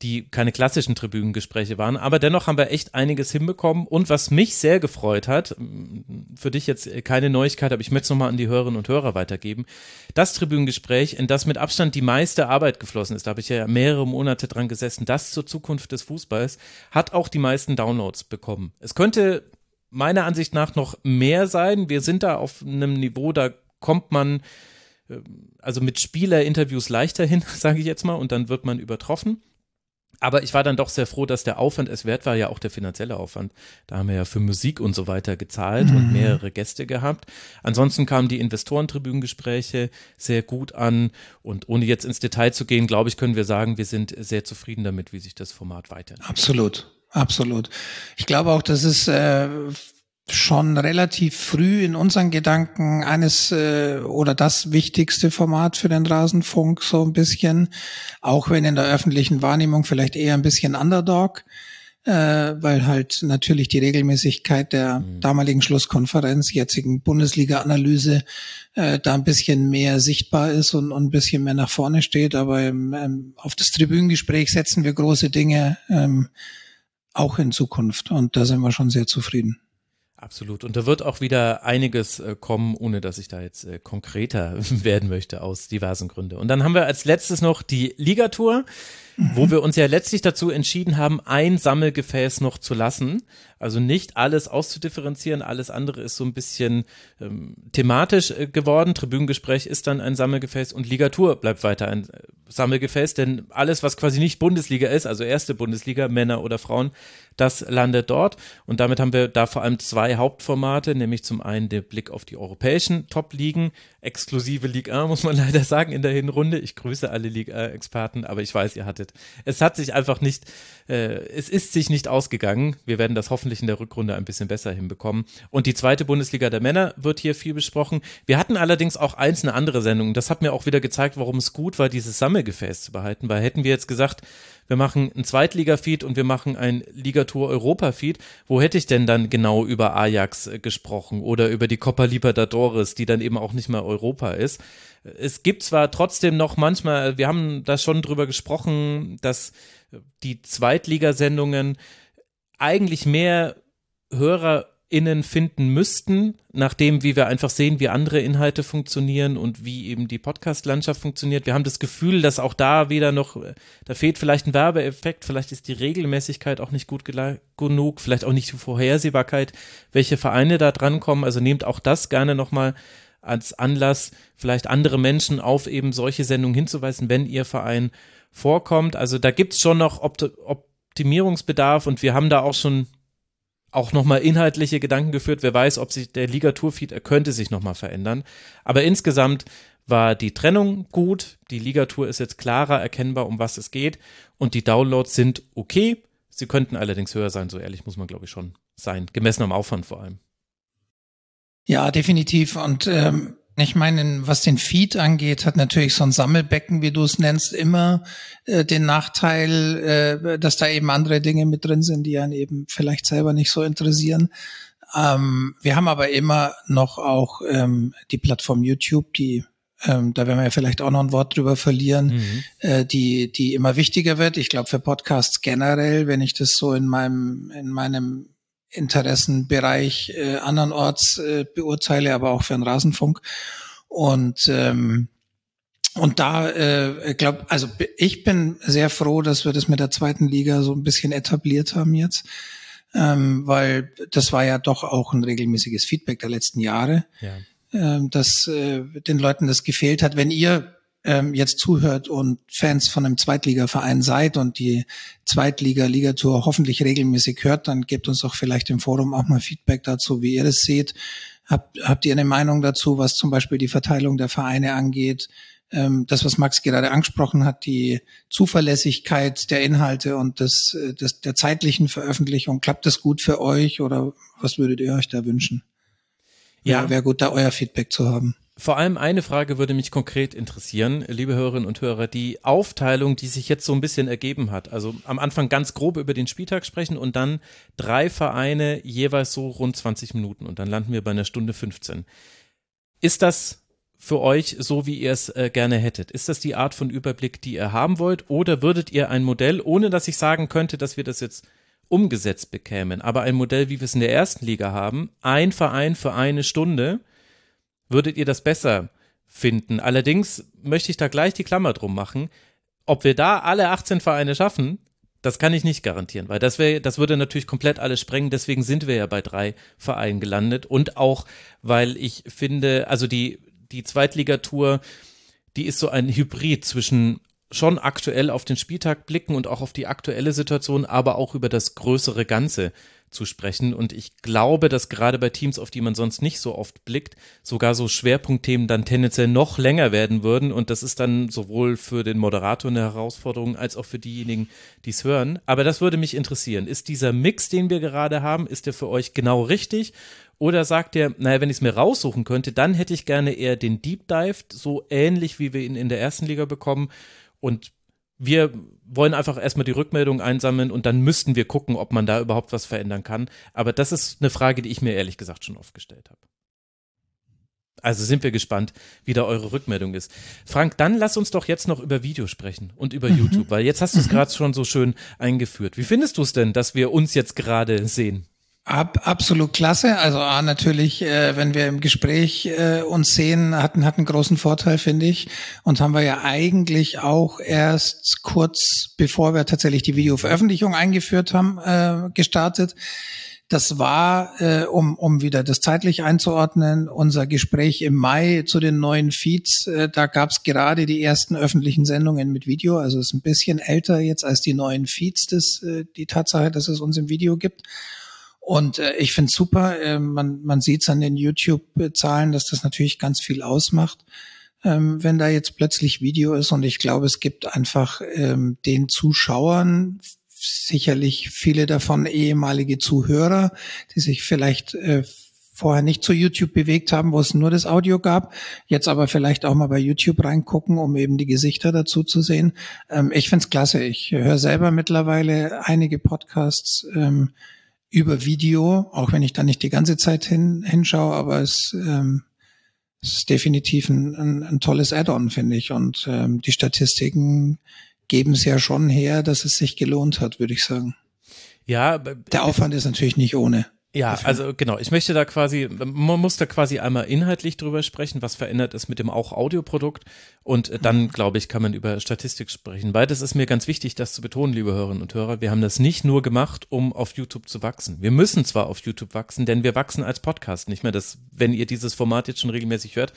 die keine klassischen Tribünengespräche waren. Aber dennoch haben wir echt einiges hinbekommen. Und was mich sehr gefreut hat, für dich jetzt keine Neuigkeit, aber ich möchte es nochmal an die Hörerinnen und Hörer weitergeben. Das Tribünengespräch, in das mit Abstand die meiste Arbeit geflossen ist, da habe ich ja mehrere Monate dran gesessen, das zur Zukunft des Fußballs, hat auch die meisten Downloads bekommen. Es könnte meiner Ansicht nach noch mehr sein. Wir sind da auf einem Niveau, da kommt man äh, also mit Spielerinterviews leichter hin, [LAUGHS] sage ich jetzt mal, und dann wird man übertroffen. Aber ich war dann doch sehr froh, dass der Aufwand es wert war, ja auch der finanzielle Aufwand. Da haben wir ja für Musik und so weiter gezahlt mhm. und mehrere Gäste gehabt. Ansonsten kamen die Investorentribünengespräche sehr gut an. Und ohne jetzt ins Detail zu gehen, glaube ich, können wir sagen, wir sind sehr zufrieden damit, wie sich das Format weiterentwickelt. Absolut. Absolut. Ich glaube auch, dass es äh, schon relativ früh in unseren Gedanken eines äh, oder das wichtigste Format für den Rasenfunk so ein bisschen, auch wenn in der öffentlichen Wahrnehmung vielleicht eher ein bisschen Underdog, äh, weil halt natürlich die Regelmäßigkeit der mhm. damaligen Schlusskonferenz, jetzigen Bundesliga-Analyse äh, da ein bisschen mehr sichtbar ist und, und ein bisschen mehr nach vorne steht. Aber ähm, ähm auf das Tribünengespräch setzen wir große Dinge. Ähm, auch in Zukunft. Und da sind wir schon sehr zufrieden. Absolut. Und da wird auch wieder einiges äh, kommen, ohne dass ich da jetzt äh, konkreter [LAUGHS] werden möchte aus diversen Gründen. Und dann haben wir als letztes noch die Ligatour, mhm. wo wir uns ja letztlich dazu entschieden haben, ein Sammelgefäß noch zu lassen. Also nicht alles auszudifferenzieren, alles andere ist so ein bisschen ähm, thematisch äh, geworden. Tribünengespräch ist dann ein Sammelgefäß und Ligatur bleibt weiter ein äh, Sammelgefäß, denn alles, was quasi nicht Bundesliga ist, also erste Bundesliga, Männer oder Frauen, das landet dort. Und damit haben wir da vor allem zwei Hauptformate, nämlich zum einen der Blick auf die europäischen Top-Ligen, exklusive Ligue 1, muss man [LAUGHS] leider sagen, in der Hinrunde. Ich grüße alle Ligue 1-Experten, aber ich weiß, ihr hattet. Es hat sich einfach nicht, äh, es ist sich nicht ausgegangen. Wir werden das hoffentlich in der Rückrunde ein bisschen besser hinbekommen. Und die zweite Bundesliga der Männer wird hier viel besprochen. Wir hatten allerdings auch einzelne andere Sendungen. Das hat mir auch wieder gezeigt, warum es gut war, dieses Sammelgefäß zu behalten, weil hätten wir jetzt gesagt, wir machen ein Zweitliga-Feed und wir machen ein Ligatur Europa-Feed. Wo hätte ich denn dann genau über Ajax äh, gesprochen oder über die Copa Libertadores, die dann eben auch nicht mehr Europa ist? Es gibt zwar trotzdem noch manchmal, wir haben da schon drüber gesprochen, dass die Zweitligasendungen eigentlich mehr Hörer innen finden müssten, nachdem wie wir einfach sehen, wie andere Inhalte funktionieren und wie eben die Podcast-Landschaft funktioniert. Wir haben das Gefühl, dass auch da wieder noch, da fehlt vielleicht ein Werbeeffekt, vielleicht ist die Regelmäßigkeit auch nicht gut genug, vielleicht auch nicht die Vorhersehbarkeit, welche Vereine da drankommen. Also nehmt auch das gerne nochmal als Anlass, vielleicht andere Menschen auf eben solche Sendungen hinzuweisen, wenn ihr Verein vorkommt. Also da gibt's schon noch Optimierungsbedarf und wir haben da auch schon auch nochmal inhaltliche Gedanken geführt. Wer weiß, ob sich der Ligaturfeed, er könnte sich nochmal verändern. Aber insgesamt war die Trennung gut. Die Ligatur ist jetzt klarer erkennbar, um was es geht. Und die Downloads sind okay. Sie könnten allerdings höher sein, so ehrlich muss man, glaube ich, schon sein. Gemessen am Aufwand vor allem. Ja, definitiv. Und ähm, ich meine, was den Feed angeht, hat natürlich so ein Sammelbecken, wie du es nennst, immer äh, den Nachteil, äh, dass da eben andere Dinge mit drin sind, die einen eben vielleicht selber nicht so interessieren. Ähm, wir haben aber immer noch auch ähm, die Plattform YouTube, die ähm, da werden wir ja vielleicht auch noch ein Wort drüber verlieren, mhm. äh, die, die immer wichtiger wird. Ich glaube für Podcasts generell, wenn ich das so in meinem, in meinem Interessenbereich äh, andernorts äh, beurteile, aber auch für den Rasenfunk. Und ähm, und da, äh, glaube, also ich bin sehr froh, dass wir das mit der zweiten Liga so ein bisschen etabliert haben jetzt, ähm, weil das war ja doch auch ein regelmäßiges Feedback der letzten Jahre, ja. ähm, dass äh, den Leuten das gefehlt hat. Wenn ihr ähm, jetzt zuhört und Fans von einem Zweitligaverein seid und die Zweitliga-Ligatur hoffentlich regelmäßig hört, dann gebt uns doch vielleicht im Forum auch mal Feedback dazu, wie ihr das seht. Habt, habt ihr eine Meinung dazu, was zum Beispiel die Verteilung der Vereine angeht? Ähm, das, was Max gerade angesprochen hat, die Zuverlässigkeit der Inhalte und des, äh, des, der zeitlichen Veröffentlichung. Klappt das gut für euch oder was würdet ihr euch da wünschen? Ja, wäre gut, da euer Feedback zu haben. Vor allem eine Frage würde mich konkret interessieren, liebe Hörerinnen und Hörer. Die Aufteilung, die sich jetzt so ein bisschen ergeben hat. Also am Anfang ganz grob über den Spieltag sprechen und dann drei Vereine jeweils so rund 20 Minuten und dann landen wir bei einer Stunde 15. Ist das für euch so, wie ihr es äh, gerne hättet? Ist das die Art von Überblick, die ihr haben wollt? Oder würdet ihr ein Modell, ohne dass ich sagen könnte, dass wir das jetzt umgesetzt bekämen, aber ein Modell, wie wir es in der ersten Liga haben, ein Verein für eine Stunde, würdet ihr das besser finden? Allerdings möchte ich da gleich die Klammer drum machen. Ob wir da alle 18 Vereine schaffen, das kann ich nicht garantieren, weil das wäre, das würde natürlich komplett alles sprengen. Deswegen sind wir ja bei drei Vereinen gelandet und auch, weil ich finde, also die die Zweitligatour, die ist so ein Hybrid zwischen schon aktuell auf den Spieltag blicken und auch auf die aktuelle Situation, aber auch über das größere Ganze zu sprechen. Und ich glaube, dass gerade bei Teams, auf die man sonst nicht so oft blickt, sogar so Schwerpunktthemen dann tendenziell noch länger werden würden. Und das ist dann sowohl für den Moderator eine Herausforderung als auch für diejenigen, die es hören. Aber das würde mich interessieren. Ist dieser Mix, den wir gerade haben, ist der für euch genau richtig? Oder sagt ihr, naja, wenn ich es mir raussuchen könnte, dann hätte ich gerne eher den Deep Dive, so ähnlich wie wir ihn in der ersten Liga bekommen. Und wir wollen einfach erstmal die Rückmeldung einsammeln und dann müssten wir gucken, ob man da überhaupt was verändern kann. Aber das ist eine Frage, die ich mir ehrlich gesagt schon oft gestellt habe. Also sind wir gespannt, wie da eure Rückmeldung ist. Frank, dann lass uns doch jetzt noch über Video sprechen und über mhm. YouTube, weil jetzt hast du es mhm. gerade schon so schön eingeführt. Wie findest du es denn, dass wir uns jetzt gerade sehen? Ab, absolut klasse. Also A, natürlich, äh, wenn wir im Gespräch äh, uns sehen, hatten hat einen großen Vorteil, finde ich. Und haben wir ja eigentlich auch erst kurz bevor wir tatsächlich die Videoveröffentlichung eingeführt haben, äh, gestartet. Das war, äh, um, um wieder das zeitlich einzuordnen, unser Gespräch im Mai zu den neuen Feeds. Äh, da gab es gerade die ersten öffentlichen Sendungen mit Video. Also es ist ein bisschen älter jetzt als die neuen Feeds, das, äh, die Tatsache, dass es uns im Video gibt. Und äh, ich finde super, äh, man, man sieht es an den YouTube-Zahlen, dass das natürlich ganz viel ausmacht, ähm, wenn da jetzt plötzlich Video ist. Und ich glaube, es gibt einfach ähm, den Zuschauern, sicherlich viele davon ehemalige Zuhörer, die sich vielleicht äh, vorher nicht zu YouTube bewegt haben, wo es nur das Audio gab, jetzt aber vielleicht auch mal bei YouTube reingucken, um eben die Gesichter dazu zu sehen. Ähm, ich find's klasse. Ich höre selber mittlerweile einige Podcasts. Ähm, über Video, auch wenn ich da nicht die ganze Zeit hin, hinschaue, aber es, ähm, es ist definitiv ein, ein, ein tolles Add-on, finde ich. Und ähm, die Statistiken geben es ja schon her, dass es sich gelohnt hat, würde ich sagen. Ja, der Aufwand ist natürlich nicht ohne. Ja, also genau, ich möchte da quasi, man muss da quasi einmal inhaltlich drüber sprechen, was verändert ist mit dem auch Audioprodukt und dann, glaube ich, kann man über Statistik sprechen. Weil das ist mir ganz wichtig, das zu betonen, liebe Hörerinnen und Hörer. Wir haben das nicht nur gemacht, um auf YouTube zu wachsen. Wir müssen zwar auf YouTube wachsen, denn wir wachsen als Podcast nicht mehr. Das, wenn ihr dieses Format jetzt schon regelmäßig hört,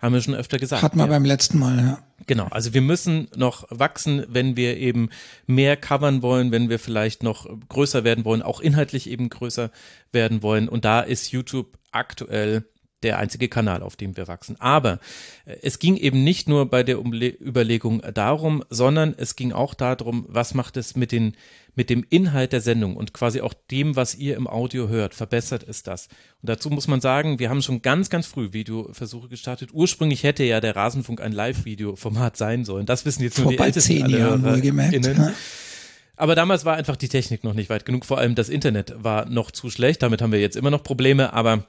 haben wir schon öfter gesagt. Hatten wir ja. beim letzten Mal, ja. Genau, also wir müssen noch wachsen, wenn wir eben mehr covern wollen, wenn wir vielleicht noch größer werden wollen, auch inhaltlich eben größer werden wollen. Und da ist YouTube aktuell der einzige Kanal, auf dem wir wachsen. Aber äh, es ging eben nicht nur bei der Umle Überlegung darum, sondern es ging auch darum, was macht es mit den mit dem Inhalt der Sendung und quasi auch dem, was ihr im Audio hört, verbessert ist das. Und dazu muss man sagen, wir haben schon ganz, ganz früh Videoversuche gestartet. Ursprünglich hätte ja der Rasenfunk ein Live-Video-Format sein sollen. Das wissen jetzt nur Vor die ältesten zehn Jahren wohlgemerkt. Aber damals war einfach die Technik noch nicht weit genug. Vor allem das Internet war noch zu schlecht. Damit haben wir jetzt immer noch Probleme. Aber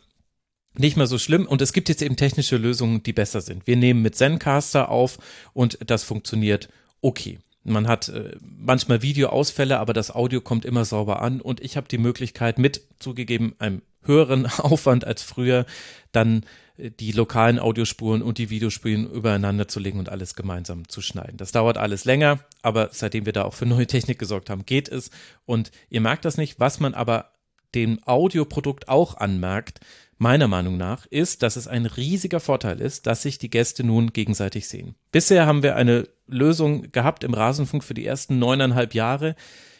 nicht mehr so schlimm und es gibt jetzt eben technische Lösungen, die besser sind. Wir nehmen mit Zencaster auf und das funktioniert okay. Man hat äh, manchmal Videoausfälle, aber das Audio kommt immer sauber an und ich habe die Möglichkeit mit zugegeben einem höheren [LAUGHS] Aufwand als früher dann äh, die lokalen Audiospuren und die Videospuren übereinander zu legen und alles gemeinsam zu schneiden. Das dauert alles länger, aber seitdem wir da auch für neue Technik gesorgt haben, geht es. Und ihr merkt das nicht. Was man aber dem Audioprodukt auch anmerkt, meiner Meinung nach, ist, dass es ein riesiger Vorteil ist, dass sich die Gäste nun gegenseitig sehen. Bisher haben wir eine Lösung gehabt im Rasenfunk für die ersten neuneinhalb Jahre,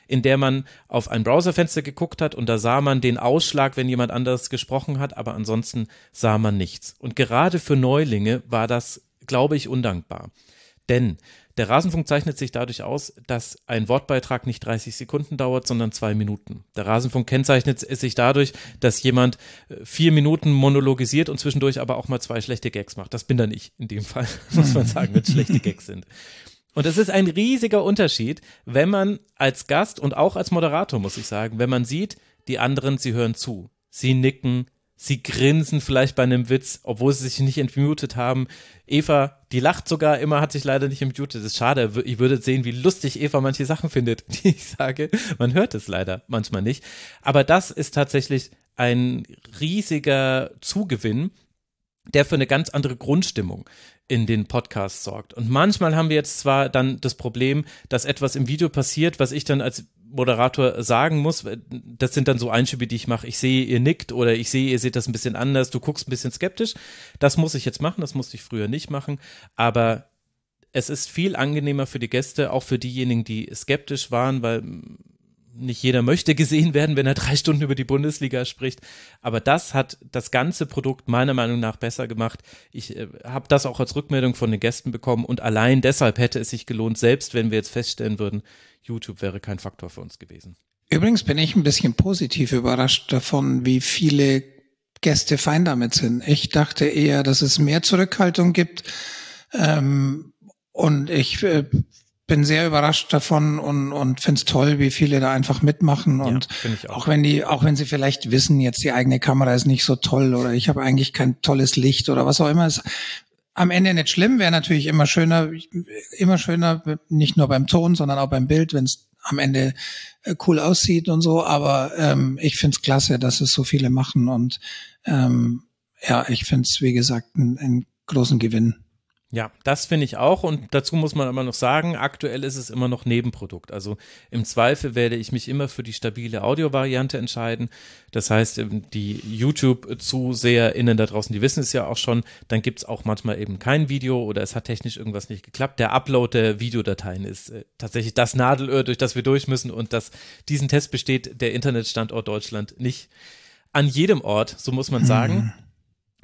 in der man auf ein Browserfenster geguckt hat und da sah man den Ausschlag, wenn jemand anders gesprochen hat, aber ansonsten sah man nichts. Und gerade für Neulinge war das, glaube ich, undankbar. Denn der Rasenfunk zeichnet sich dadurch aus, dass ein Wortbeitrag nicht 30 Sekunden dauert, sondern zwei Minuten. Der Rasenfunk kennzeichnet sich dadurch, dass jemand äh, vier Minuten monologisiert und zwischendurch aber auch mal zwei schlechte Gags macht. Das bin dann ich in dem Fall, [LAUGHS] muss man sagen, wenn es schlechte [LAUGHS] Gags sind. Und es ist ein riesiger Unterschied, wenn man als Gast und auch als Moderator, muss ich sagen, wenn man sieht, die anderen, sie hören zu. Sie nicken, Sie grinsen vielleicht bei einem Witz, obwohl sie sich nicht entmutet haben. Eva, die lacht sogar immer, hat sich leider nicht entmutet. Das ist schade. Ich würde sehen, wie lustig Eva manche Sachen findet, [LAUGHS] die ich sage. Man hört es leider manchmal nicht. Aber das ist tatsächlich ein riesiger Zugewinn, der für eine ganz andere Grundstimmung in den Podcasts sorgt. Und manchmal haben wir jetzt zwar dann das Problem, dass etwas im Video passiert, was ich dann als Moderator sagen muss. Das sind dann so Einschübe, die ich mache. Ich sehe, ihr nickt oder ich sehe, ihr seht das ein bisschen anders. Du guckst ein bisschen skeptisch. Das muss ich jetzt machen. Das musste ich früher nicht machen. Aber es ist viel angenehmer für die Gäste, auch für diejenigen, die skeptisch waren, weil nicht jeder möchte gesehen werden, wenn er drei Stunden über die Bundesliga spricht. Aber das hat das ganze Produkt meiner Meinung nach besser gemacht. Ich äh, habe das auch als Rückmeldung von den Gästen bekommen und allein deshalb hätte es sich gelohnt, selbst wenn wir jetzt feststellen würden, YouTube wäre kein Faktor für uns gewesen. Übrigens bin ich ein bisschen positiv überrascht davon, wie viele Gäste fein damit sind. Ich dachte eher, dass es mehr Zurückhaltung gibt. Ähm, und ich äh, bin sehr überrascht davon und, und finde es toll, wie viele da einfach mitmachen. Und ja, auch. auch. wenn die, auch wenn sie vielleicht wissen, jetzt die eigene Kamera ist nicht so toll oder ich habe eigentlich kein tolles Licht oder was auch immer, ist am Ende nicht schlimm, wäre natürlich immer schöner, immer schöner, nicht nur beim Ton, sondern auch beim Bild, wenn es am Ende äh, cool aussieht und so. Aber ähm, ich finde es klasse, dass es so viele machen und ähm, ja, ich finde es, wie gesagt, einen großen Gewinn. Ja, das finde ich auch. Und dazu muss man aber noch sagen, aktuell ist es immer noch Nebenprodukt. Also im Zweifel werde ich mich immer für die stabile Audiovariante entscheiden. Das heißt, ähm, die YouTube-ZuseherInnen da draußen, die wissen es ja auch schon, dann gibt es auch manchmal eben kein Video oder es hat technisch irgendwas nicht geklappt. Der Upload der Videodateien ist äh, tatsächlich das Nadelöhr, durch das wir durch müssen. Und das, diesen Test besteht der Internetstandort Deutschland nicht an jedem Ort, so muss man sagen. Hm.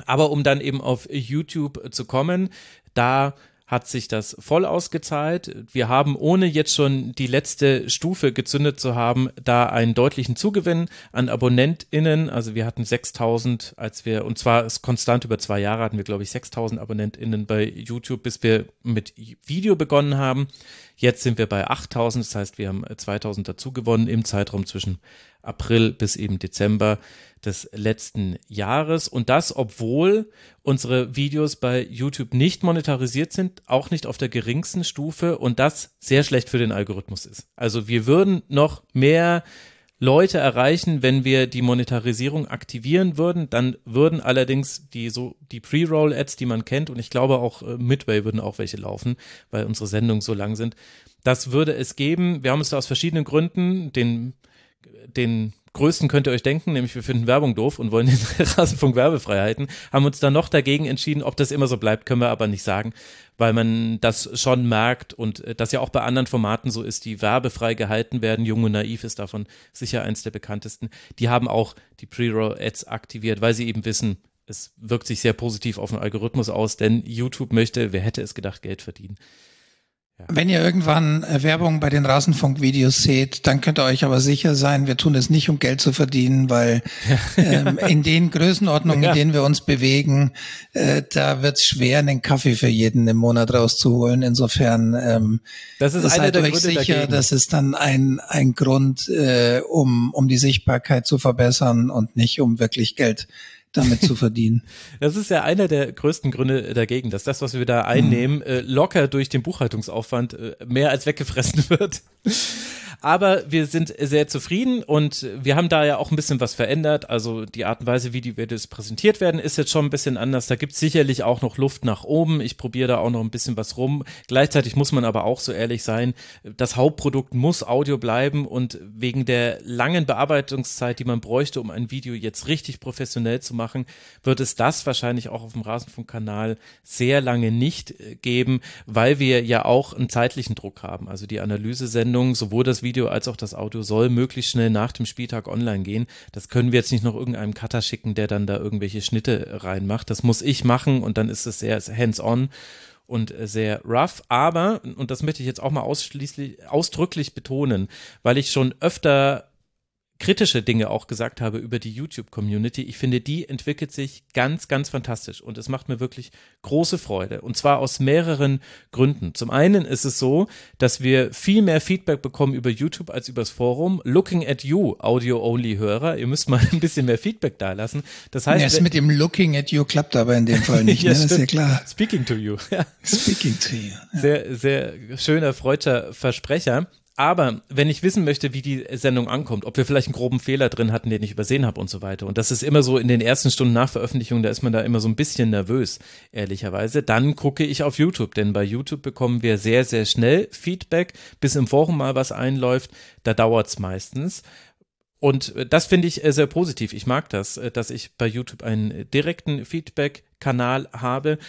Aber um dann eben auf YouTube zu kommen, da hat sich das voll ausgezahlt. Wir haben, ohne jetzt schon die letzte Stufe gezündet zu haben, da einen deutlichen Zugewinn an AbonnentInnen. Also wir hatten 6000, als wir, und zwar ist konstant über zwei Jahre hatten wir, glaube ich, 6000 AbonnentInnen bei YouTube, bis wir mit Video begonnen haben. Jetzt sind wir bei 8000, das heißt, wir haben 2000 dazu gewonnen im Zeitraum zwischen April bis eben Dezember des letzten Jahres. Und das, obwohl unsere Videos bei YouTube nicht monetarisiert sind, auch nicht auf der geringsten Stufe und das sehr schlecht für den Algorithmus ist. Also wir würden noch mehr Leute erreichen, wenn wir die Monetarisierung aktivieren würden, dann würden allerdings die so die Pre-Roll-Ads, die man kennt, und ich glaube auch äh, Midway würden auch welche laufen, weil unsere Sendungen so lang sind. Das würde es geben. Wir haben uns da aus verschiedenen Gründen den den größten könnt ihr euch denken, nämlich wir finden Werbung doof und wollen den [LAUGHS] Rasenfunk Werbefreiheiten, haben uns dann noch dagegen entschieden, ob das immer so bleibt, können wir aber nicht sagen, weil man das schon merkt und äh, das ja auch bei anderen Formaten so ist, die werbefrei gehalten werden. Jung und Naiv ist davon sicher eins der bekanntesten. Die haben auch die Pre-Roll-Ads aktiviert, weil sie eben wissen, es wirkt sich sehr positiv auf den Algorithmus aus, denn YouTube möchte, wer hätte es gedacht, Geld verdienen. Wenn ihr irgendwann äh, Werbung bei den Rasenfunk-Videos seht, dann könnt ihr euch aber sicher sein, wir tun es nicht, um Geld zu verdienen, weil [LAUGHS] ähm, in den Größenordnungen, in denen wir uns bewegen, äh, da wird es schwer, einen Kaffee für jeden im Monat rauszuholen. Insofern ähm, das ist seid euch Gründe sicher, dagegen. das ist dann ein, ein Grund, äh, um, um die Sichtbarkeit zu verbessern und nicht um wirklich Geld damit zu verdienen. [LAUGHS] Das ist ja einer der größten Gründe dagegen, dass das, was wir da einnehmen, äh, locker durch den Buchhaltungsaufwand äh, mehr als weggefressen [LAUGHS] wird. Aber wir sind sehr zufrieden und wir haben da ja auch ein bisschen was verändert. Also die Art und Weise, wie die Videos präsentiert werden, ist jetzt schon ein bisschen anders. Da gibt es sicherlich auch noch Luft nach oben. Ich probiere da auch noch ein bisschen was rum. Gleichzeitig muss man aber auch so ehrlich sein, das Hauptprodukt muss Audio bleiben und wegen der langen Bearbeitungszeit, die man bräuchte, um ein Video jetzt richtig professionell zu machen, wird es das wahrscheinlich auch auf dem Rasenfunkkanal sehr lange nicht äh, geben, weil wir ja auch einen zeitlichen Druck haben. Also die Analysesendung, sowohl das Video als auch das Audio soll möglichst schnell nach dem Spieltag online gehen. Das können wir jetzt nicht noch irgendeinem Cutter schicken, der dann da irgendwelche Schnitte reinmacht. Das muss ich machen und dann ist es sehr hands-on und sehr rough. Aber, und das möchte ich jetzt auch mal ausschließlich, ausdrücklich betonen, weil ich schon öfter kritische Dinge auch gesagt habe über die YouTube-Community. Ich finde, die entwickelt sich ganz, ganz fantastisch und es macht mir wirklich große Freude. Und zwar aus mehreren Gründen. Zum einen ist es so, dass wir viel mehr Feedback bekommen über YouTube als übers Forum. Looking at you, Audio-Only-Hörer, ihr müsst mal [LAUGHS] ein bisschen mehr Feedback da lassen. Das heißt, das mit dem Looking at you klappt aber in dem Fall nicht, [LAUGHS] ja, ne? das ist ja klar. Speaking to you. [LAUGHS] Speaking to you. Ja. Sehr, sehr schöner freudscher Versprecher. Aber wenn ich wissen möchte, wie die Sendung ankommt, ob wir vielleicht einen groben Fehler drin hatten, den ich übersehen habe und so weiter, und das ist immer so in den ersten Stunden nach Veröffentlichung, da ist man da immer so ein bisschen nervös, ehrlicherweise, dann gucke ich auf YouTube, denn bei YouTube bekommen wir sehr, sehr schnell Feedback, bis im Forum mal was einläuft, da dauert's meistens. Und das finde ich sehr positiv. Ich mag das, dass ich bei YouTube einen direkten Feedback-Kanal habe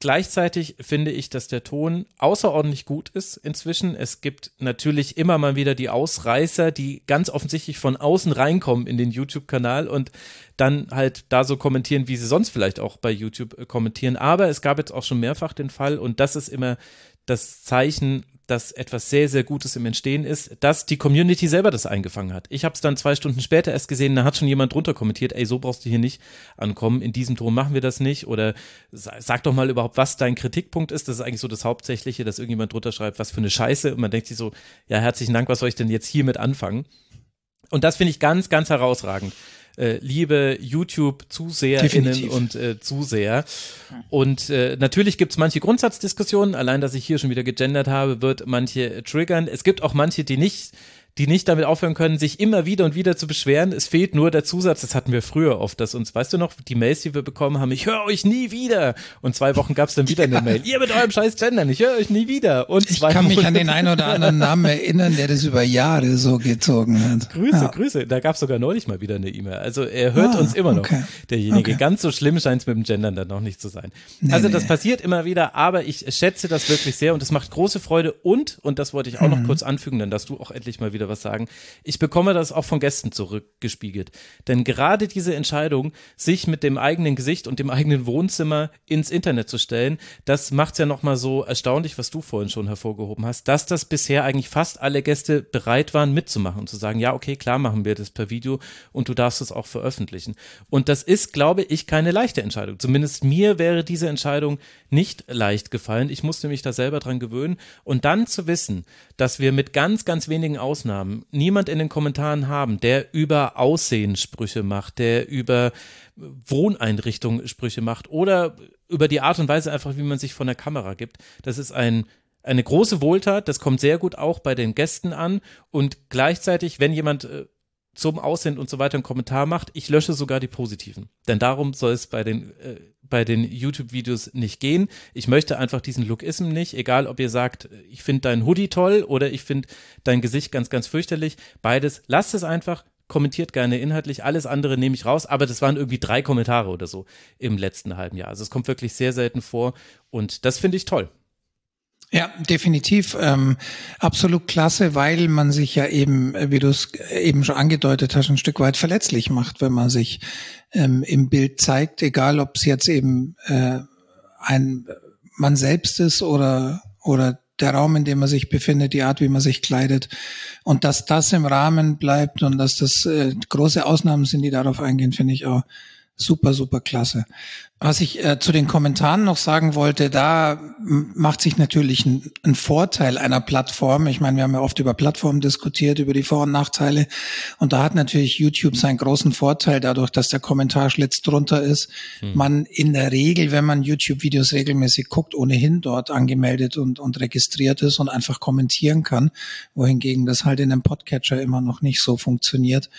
Gleichzeitig finde ich, dass der Ton außerordentlich gut ist inzwischen. Es gibt natürlich immer mal wieder die Ausreißer, die ganz offensichtlich von außen reinkommen in den YouTube-Kanal und dann halt da so kommentieren, wie sie sonst vielleicht auch bei YouTube äh, kommentieren. Aber es gab jetzt auch schon mehrfach den Fall und das ist immer das Zeichen, dass etwas sehr, sehr Gutes im Entstehen ist, dass die Community selber das eingefangen hat. Ich habe es dann zwei Stunden später erst gesehen, da hat schon jemand drunter kommentiert, ey, so brauchst du hier nicht ankommen, in diesem Ton machen wir das nicht oder sag doch mal überhaupt, was dein Kritikpunkt ist. Das ist eigentlich so das Hauptsächliche, dass irgendjemand drunter schreibt, was für eine Scheiße und man denkt sich so, ja, herzlichen Dank, was soll ich denn jetzt hiermit anfangen? Und das finde ich ganz, ganz herausragend äh, liebe YouTube-ZuseherInnen und äh, Zuseher. Und äh, natürlich gibt es manche Grundsatzdiskussionen, allein, dass ich hier schon wieder gegendert habe, wird manche triggern. Es gibt auch manche, die nicht die nicht damit aufhören können, sich immer wieder und wieder zu beschweren. Es fehlt nur der Zusatz, das hatten wir früher oft, dass uns, weißt du noch, die Mails, die wir bekommen haben, ich höre euch nie wieder. Und zwei Wochen gab es dann wieder ja. eine Mail. Ihr mit eurem scheiß Gendern, ich höre euch nie wieder. Und ich kann mich an den einen oder anderen Namen erinnern, der das über Jahre so gezogen hat. Grüße, ja. Grüße. Da gab es sogar neulich mal wieder eine E-Mail. Also er hört ah, uns immer noch, okay. derjenige. Okay. Ganz so schlimm scheint es mit dem Gendern dann noch nicht zu sein. Nee, also das nee. passiert immer wieder, aber ich schätze das wirklich sehr und es macht große Freude und, und das wollte ich auch mhm. noch kurz anfügen, dann darfst du auch endlich mal wieder was sagen ich bekomme das auch von Gästen zurückgespiegelt. Denn gerade diese Entscheidung, sich mit dem eigenen Gesicht und dem eigenen Wohnzimmer ins Internet zu stellen, das macht es ja nochmal so erstaunlich, was du vorhin schon hervorgehoben hast, dass das bisher eigentlich fast alle Gäste bereit waren mitzumachen und zu sagen, ja, okay, klar machen wir das per Video und du darfst es auch veröffentlichen. Und das ist, glaube ich, keine leichte Entscheidung. Zumindest mir wäre diese Entscheidung nicht leicht gefallen. Ich musste mich da selber dran gewöhnen und dann zu wissen, dass wir mit ganz, ganz wenigen Ausnahmen niemand in den Kommentaren haben, der über Aussehen Sprüche macht, der über Wohneinrichtungen Sprüche macht oder über die Art und Weise einfach, wie man sich von der Kamera gibt. Das ist ein eine große Wohltat, das kommt sehr gut auch bei den Gästen an und gleichzeitig, wenn jemand äh, zum Aussehen und so weiter einen Kommentar macht, ich lösche sogar die positiven. Denn darum soll es bei den äh, bei den YouTube-Videos nicht gehen. Ich möchte einfach diesen Lookism nicht, egal ob ihr sagt, ich finde dein Hoodie toll oder ich finde dein Gesicht ganz, ganz fürchterlich. Beides, lasst es einfach, kommentiert gerne inhaltlich, alles andere nehme ich raus, aber das waren irgendwie drei Kommentare oder so im letzten halben Jahr. Also es kommt wirklich sehr selten vor und das finde ich toll. Ja, definitiv. Ähm, absolut klasse, weil man sich ja eben, wie du es eben schon angedeutet hast, ein Stück weit verletzlich macht, wenn man sich ähm, im Bild zeigt, egal ob es jetzt eben äh, ein man selbst ist oder, oder der Raum, in dem man sich befindet, die Art, wie man sich kleidet. Und dass das im Rahmen bleibt und dass das äh, große Ausnahmen sind, die darauf eingehen, finde ich auch super, super klasse. Was ich äh, zu den Kommentaren noch sagen wollte, da macht sich natürlich ein, ein, Vorteil einer Plattform. Ich meine, wir haben ja oft über Plattformen diskutiert, über die Vor- und Nachteile. Und da hat natürlich YouTube seinen großen Vorteil dadurch, dass der Kommentarschlitz drunter ist. Hm. Man in der Regel, wenn man YouTube-Videos regelmäßig guckt, ohnehin dort angemeldet und, und registriert ist und einfach kommentieren kann, wohingegen das halt in einem Podcatcher immer noch nicht so funktioniert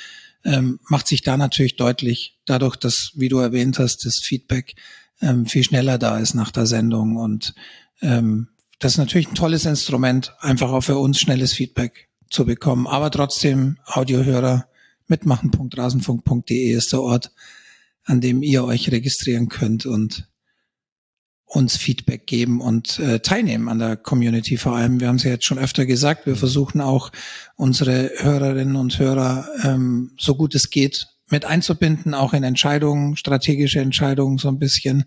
ähm, macht sich da natürlich deutlich, dadurch, dass, wie du erwähnt hast, das Feedback ähm, viel schneller da ist nach der Sendung. Und ähm, das ist natürlich ein tolles Instrument, einfach auch für uns schnelles Feedback zu bekommen. Aber trotzdem, Audiohörer, mitmachen.rasenfunk.de ist der Ort, an dem ihr euch registrieren könnt und uns Feedback geben und äh, teilnehmen an der Community vor allem. Wir haben es ja jetzt schon öfter gesagt, wir versuchen auch unsere Hörerinnen und Hörer ähm, so gut es geht mit einzubinden, auch in Entscheidungen, strategische Entscheidungen so ein bisschen.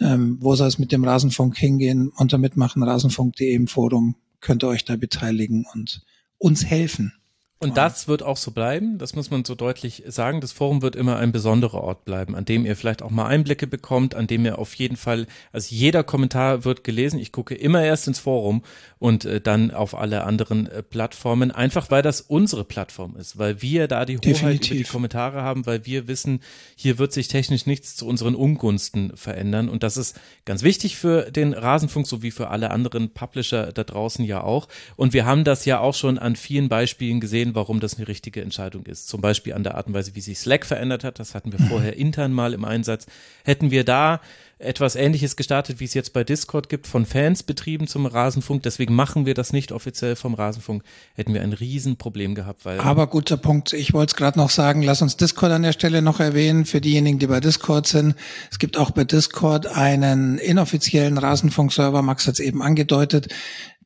Ähm, wo soll es mit dem Rasenfunk hingehen? Unter mitmachen rasenfunk.de im Forum könnt ihr euch da beteiligen und uns helfen. Und das wird auch so bleiben, das muss man so deutlich sagen. Das Forum wird immer ein besonderer Ort bleiben, an dem ihr vielleicht auch mal Einblicke bekommt, an dem ihr auf jeden Fall, also jeder Kommentar wird gelesen. Ich gucke immer erst ins Forum und äh, dann auf alle anderen äh, Plattformen, einfach weil das unsere Plattform ist, weil wir da die Hoheit Definitiv. über die Kommentare haben, weil wir wissen, hier wird sich technisch nichts zu unseren Ungunsten verändern. Und das ist ganz wichtig für den Rasenfunk sowie für alle anderen Publisher da draußen ja auch. Und wir haben das ja auch schon an vielen Beispielen gesehen, warum das eine richtige Entscheidung ist. Zum Beispiel an der Art und Weise, wie sich Slack verändert hat. Das hatten wir vorher intern mal im Einsatz. Hätten wir da etwas Ähnliches gestartet, wie es jetzt bei Discord gibt, von Fans betrieben zum Rasenfunk. Deswegen machen wir das nicht offiziell vom Rasenfunk. Hätten wir ein Riesenproblem gehabt. Weil Aber guter Punkt. Ich wollte es gerade noch sagen. Lass uns Discord an der Stelle noch erwähnen für diejenigen, die bei Discord sind. Es gibt auch bei Discord einen inoffiziellen Rasenfunk-Server. Max hat es eben angedeutet.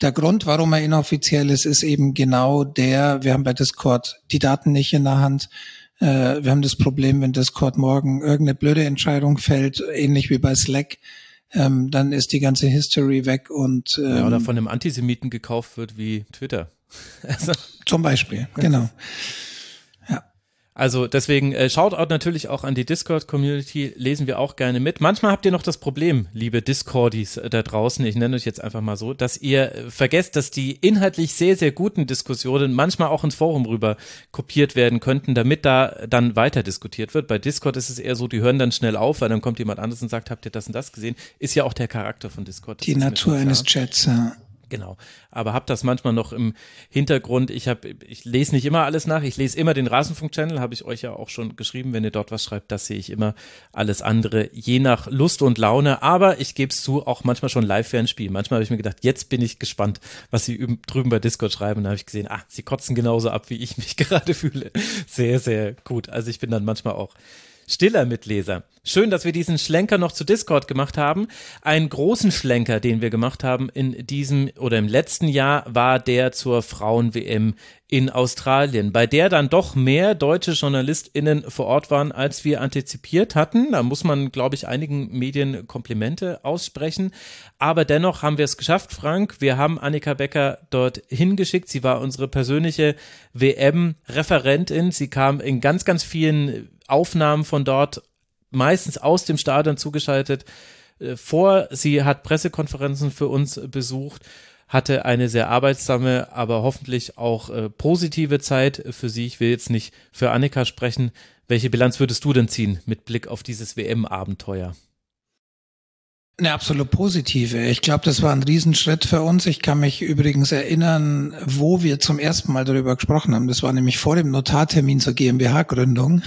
Der Grund, warum er inoffiziell ist, ist eben genau der, wir haben bei Discord die Daten nicht in der Hand. Äh, wir haben das Problem, wenn Discord morgen irgendeine blöde Entscheidung fällt, ähnlich wie bei Slack, ähm, dann ist die ganze History weg und ähm, ja, oder ähm, von einem Antisemiten gekauft wird wie Twitter. [LAUGHS] also. Zum Beispiel, genau. Also deswegen äh, Shoutout natürlich auch an die Discord-Community, lesen wir auch gerne mit. Manchmal habt ihr noch das Problem, liebe Discordies äh, da draußen, ich nenne euch jetzt einfach mal so, dass ihr äh, vergesst, dass die inhaltlich sehr, sehr guten Diskussionen manchmal auch ins Forum rüber kopiert werden könnten, damit da dann weiter diskutiert wird. Bei Discord ist es eher so, die hören dann schnell auf, weil dann kommt jemand anderes und sagt, habt ihr das und das gesehen? Ist ja auch der Charakter von Discord. Die Natur eines Chats, ja. Genau. Aber habe das manchmal noch im Hintergrund. Ich habe, ich lese nicht immer alles nach. Ich lese immer den Rasenfunk-Channel, habe ich euch ja auch schon geschrieben. Wenn ihr dort was schreibt, das sehe ich immer. Alles andere, je nach Lust und Laune. Aber ich gebe es zu, auch manchmal schon live für ein Spiel. Manchmal habe ich mir gedacht, jetzt bin ich gespannt, was sie drüben bei Discord schreiben. Da habe ich gesehen, ah, sie kotzen genauso ab, wie ich mich [LAUGHS] gerade fühle. Sehr, sehr gut. Also ich bin dann manchmal auch stiller Mitleser. Schön, dass wir diesen Schlenker noch zu Discord gemacht haben. Einen großen Schlenker, den wir gemacht haben in diesem oder im letzten Jahr, war der zur Frauen-WM in Australien, bei der dann doch mehr deutsche JournalistInnen vor Ort waren, als wir antizipiert hatten. Da muss man, glaube ich, einigen Medien Komplimente aussprechen. Aber dennoch haben wir es geschafft, Frank. Wir haben Annika Becker dort hingeschickt. Sie war unsere persönliche WM-Referentin. Sie kam in ganz, ganz vielen Aufnahmen von dort, meistens aus dem Stadion zugeschaltet, äh, vor. Sie hat Pressekonferenzen für uns besucht, hatte eine sehr arbeitsame, aber hoffentlich auch äh, positive Zeit für sie. Ich will jetzt nicht für Annika sprechen. Welche Bilanz würdest du denn ziehen mit Blick auf dieses WM-Abenteuer? Eine absolut positive. Ich glaube, das war ein Riesenschritt für uns. Ich kann mich übrigens erinnern, wo wir zum ersten Mal darüber gesprochen haben. Das war nämlich vor dem Notartermin zur GmbH-Gründung.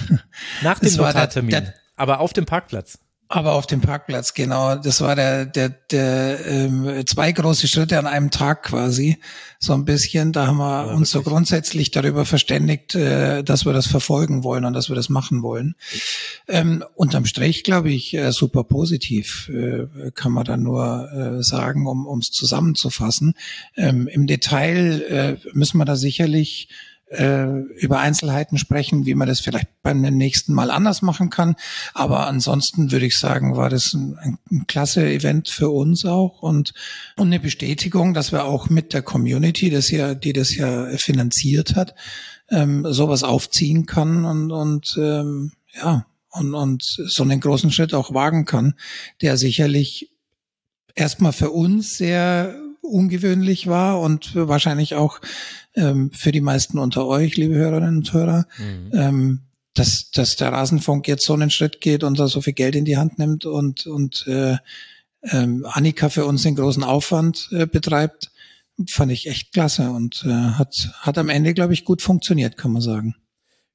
Nach dem Notartermin, der, der, aber auf dem Parkplatz. Aber auf dem Parkplatz, genau. Das war der, der, der ähm, zwei große Schritte an einem Tag quasi, so ein bisschen. Da haben wir ja, uns so grundsätzlich darüber verständigt, äh, dass wir das verfolgen wollen und dass wir das machen wollen. Ähm, unterm Strich, glaube ich, äh, super positiv, äh, kann man dann nur äh, sagen, um es zusammenzufassen. Ähm, Im Detail äh, müssen wir da sicherlich äh, über Einzelheiten sprechen, wie man das vielleicht beim nächsten Mal anders machen kann. Aber ansonsten würde ich sagen, war das ein, ein, klasse Event für uns auch und, und eine Bestätigung, dass wir auch mit der Community, das ja, die das ja finanziert hat, ähm, sowas aufziehen kann und, und ähm, ja, und, und so einen großen Schritt auch wagen kann, der sicherlich erstmal für uns sehr ungewöhnlich war und wahrscheinlich auch ähm, für die meisten unter euch, liebe Hörerinnen und Hörer, mhm. ähm, dass, dass der Rasenfunk jetzt so einen Schritt geht und da so viel Geld in die Hand nimmt und, und äh, ähm, Annika für uns den großen Aufwand äh, betreibt, fand ich echt klasse und äh, hat, hat am Ende, glaube ich, gut funktioniert, kann man sagen.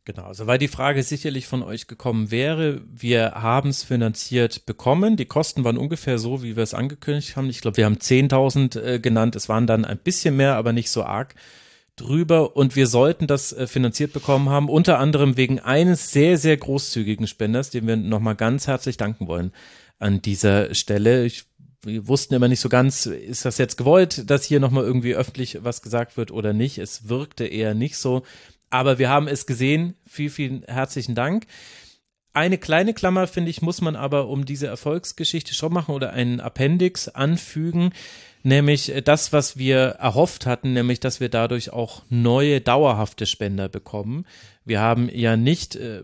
Genau, also weil die Frage sicherlich von euch gekommen wäre, wir haben es finanziert bekommen. Die Kosten waren ungefähr so, wie wir es angekündigt haben. Ich glaube, wir haben 10.000 äh, genannt. Es waren dann ein bisschen mehr, aber nicht so arg drüber. Und wir sollten das äh, finanziert bekommen haben, unter anderem wegen eines sehr, sehr großzügigen Spenders, dem wir nochmal ganz herzlich danken wollen an dieser Stelle. Ich wir wussten immer nicht so ganz, ist das jetzt gewollt, dass hier nochmal irgendwie öffentlich was gesagt wird oder nicht. Es wirkte eher nicht so. Aber wir haben es gesehen. Vielen, vielen herzlichen Dank. Eine kleine Klammer, finde ich, muss man aber um diese Erfolgsgeschichte schon machen oder einen Appendix anfügen, nämlich das, was wir erhofft hatten, nämlich, dass wir dadurch auch neue dauerhafte Spender bekommen. Wir haben ja nicht äh,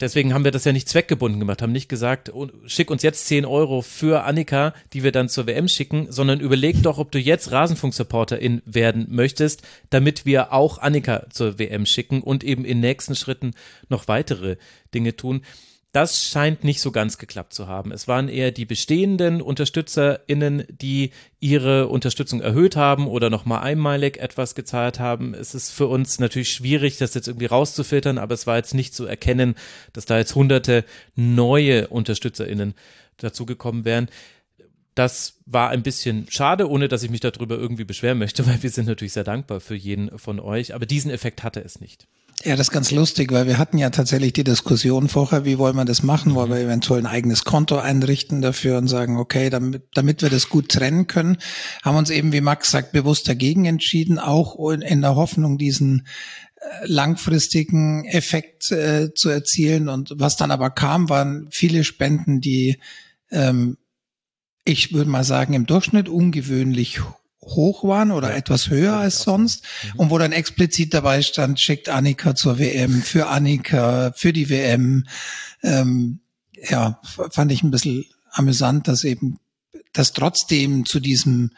deswegen haben wir das ja nicht zweckgebunden gemacht, haben nicht gesagt, schick uns jetzt 10 Euro für Annika, die wir dann zur WM schicken, sondern überleg doch, ob du jetzt Rasenfunk-Supporterin werden möchtest, damit wir auch Annika zur WM schicken und eben in nächsten Schritten noch weitere Dinge tun. Das scheint nicht so ganz geklappt zu haben. Es waren eher die bestehenden UnterstützerInnen, die ihre Unterstützung erhöht haben oder nochmal einmalig etwas gezahlt haben. Es ist für uns natürlich schwierig, das jetzt irgendwie rauszufiltern, aber es war jetzt nicht zu erkennen, dass da jetzt hunderte neue UnterstützerInnen dazugekommen wären. Das war ein bisschen schade, ohne dass ich mich darüber irgendwie beschweren möchte, [LAUGHS] weil wir sind natürlich sehr dankbar für jeden von euch. Aber diesen Effekt hatte es nicht. Ja, das ist ganz lustig, weil wir hatten ja tatsächlich die Diskussion vorher, wie wollen wir das machen? Wollen wir eventuell ein eigenes Konto einrichten dafür und sagen, okay, damit, damit wir das gut trennen können, haben uns eben, wie Max sagt, bewusst dagegen entschieden, auch in der Hoffnung, diesen äh, langfristigen Effekt äh, zu erzielen. Und was dann aber kam, waren viele Spenden, die ähm, ich würde mal sagen, im Durchschnitt ungewöhnlich hoch waren oder ja, etwas höher als sonst mhm. und wo dann explizit dabei stand, schickt Annika zur WM, für Annika, für die WM. Ähm, ja, fand ich ein bisschen amüsant, dass eben das trotzdem zu diesem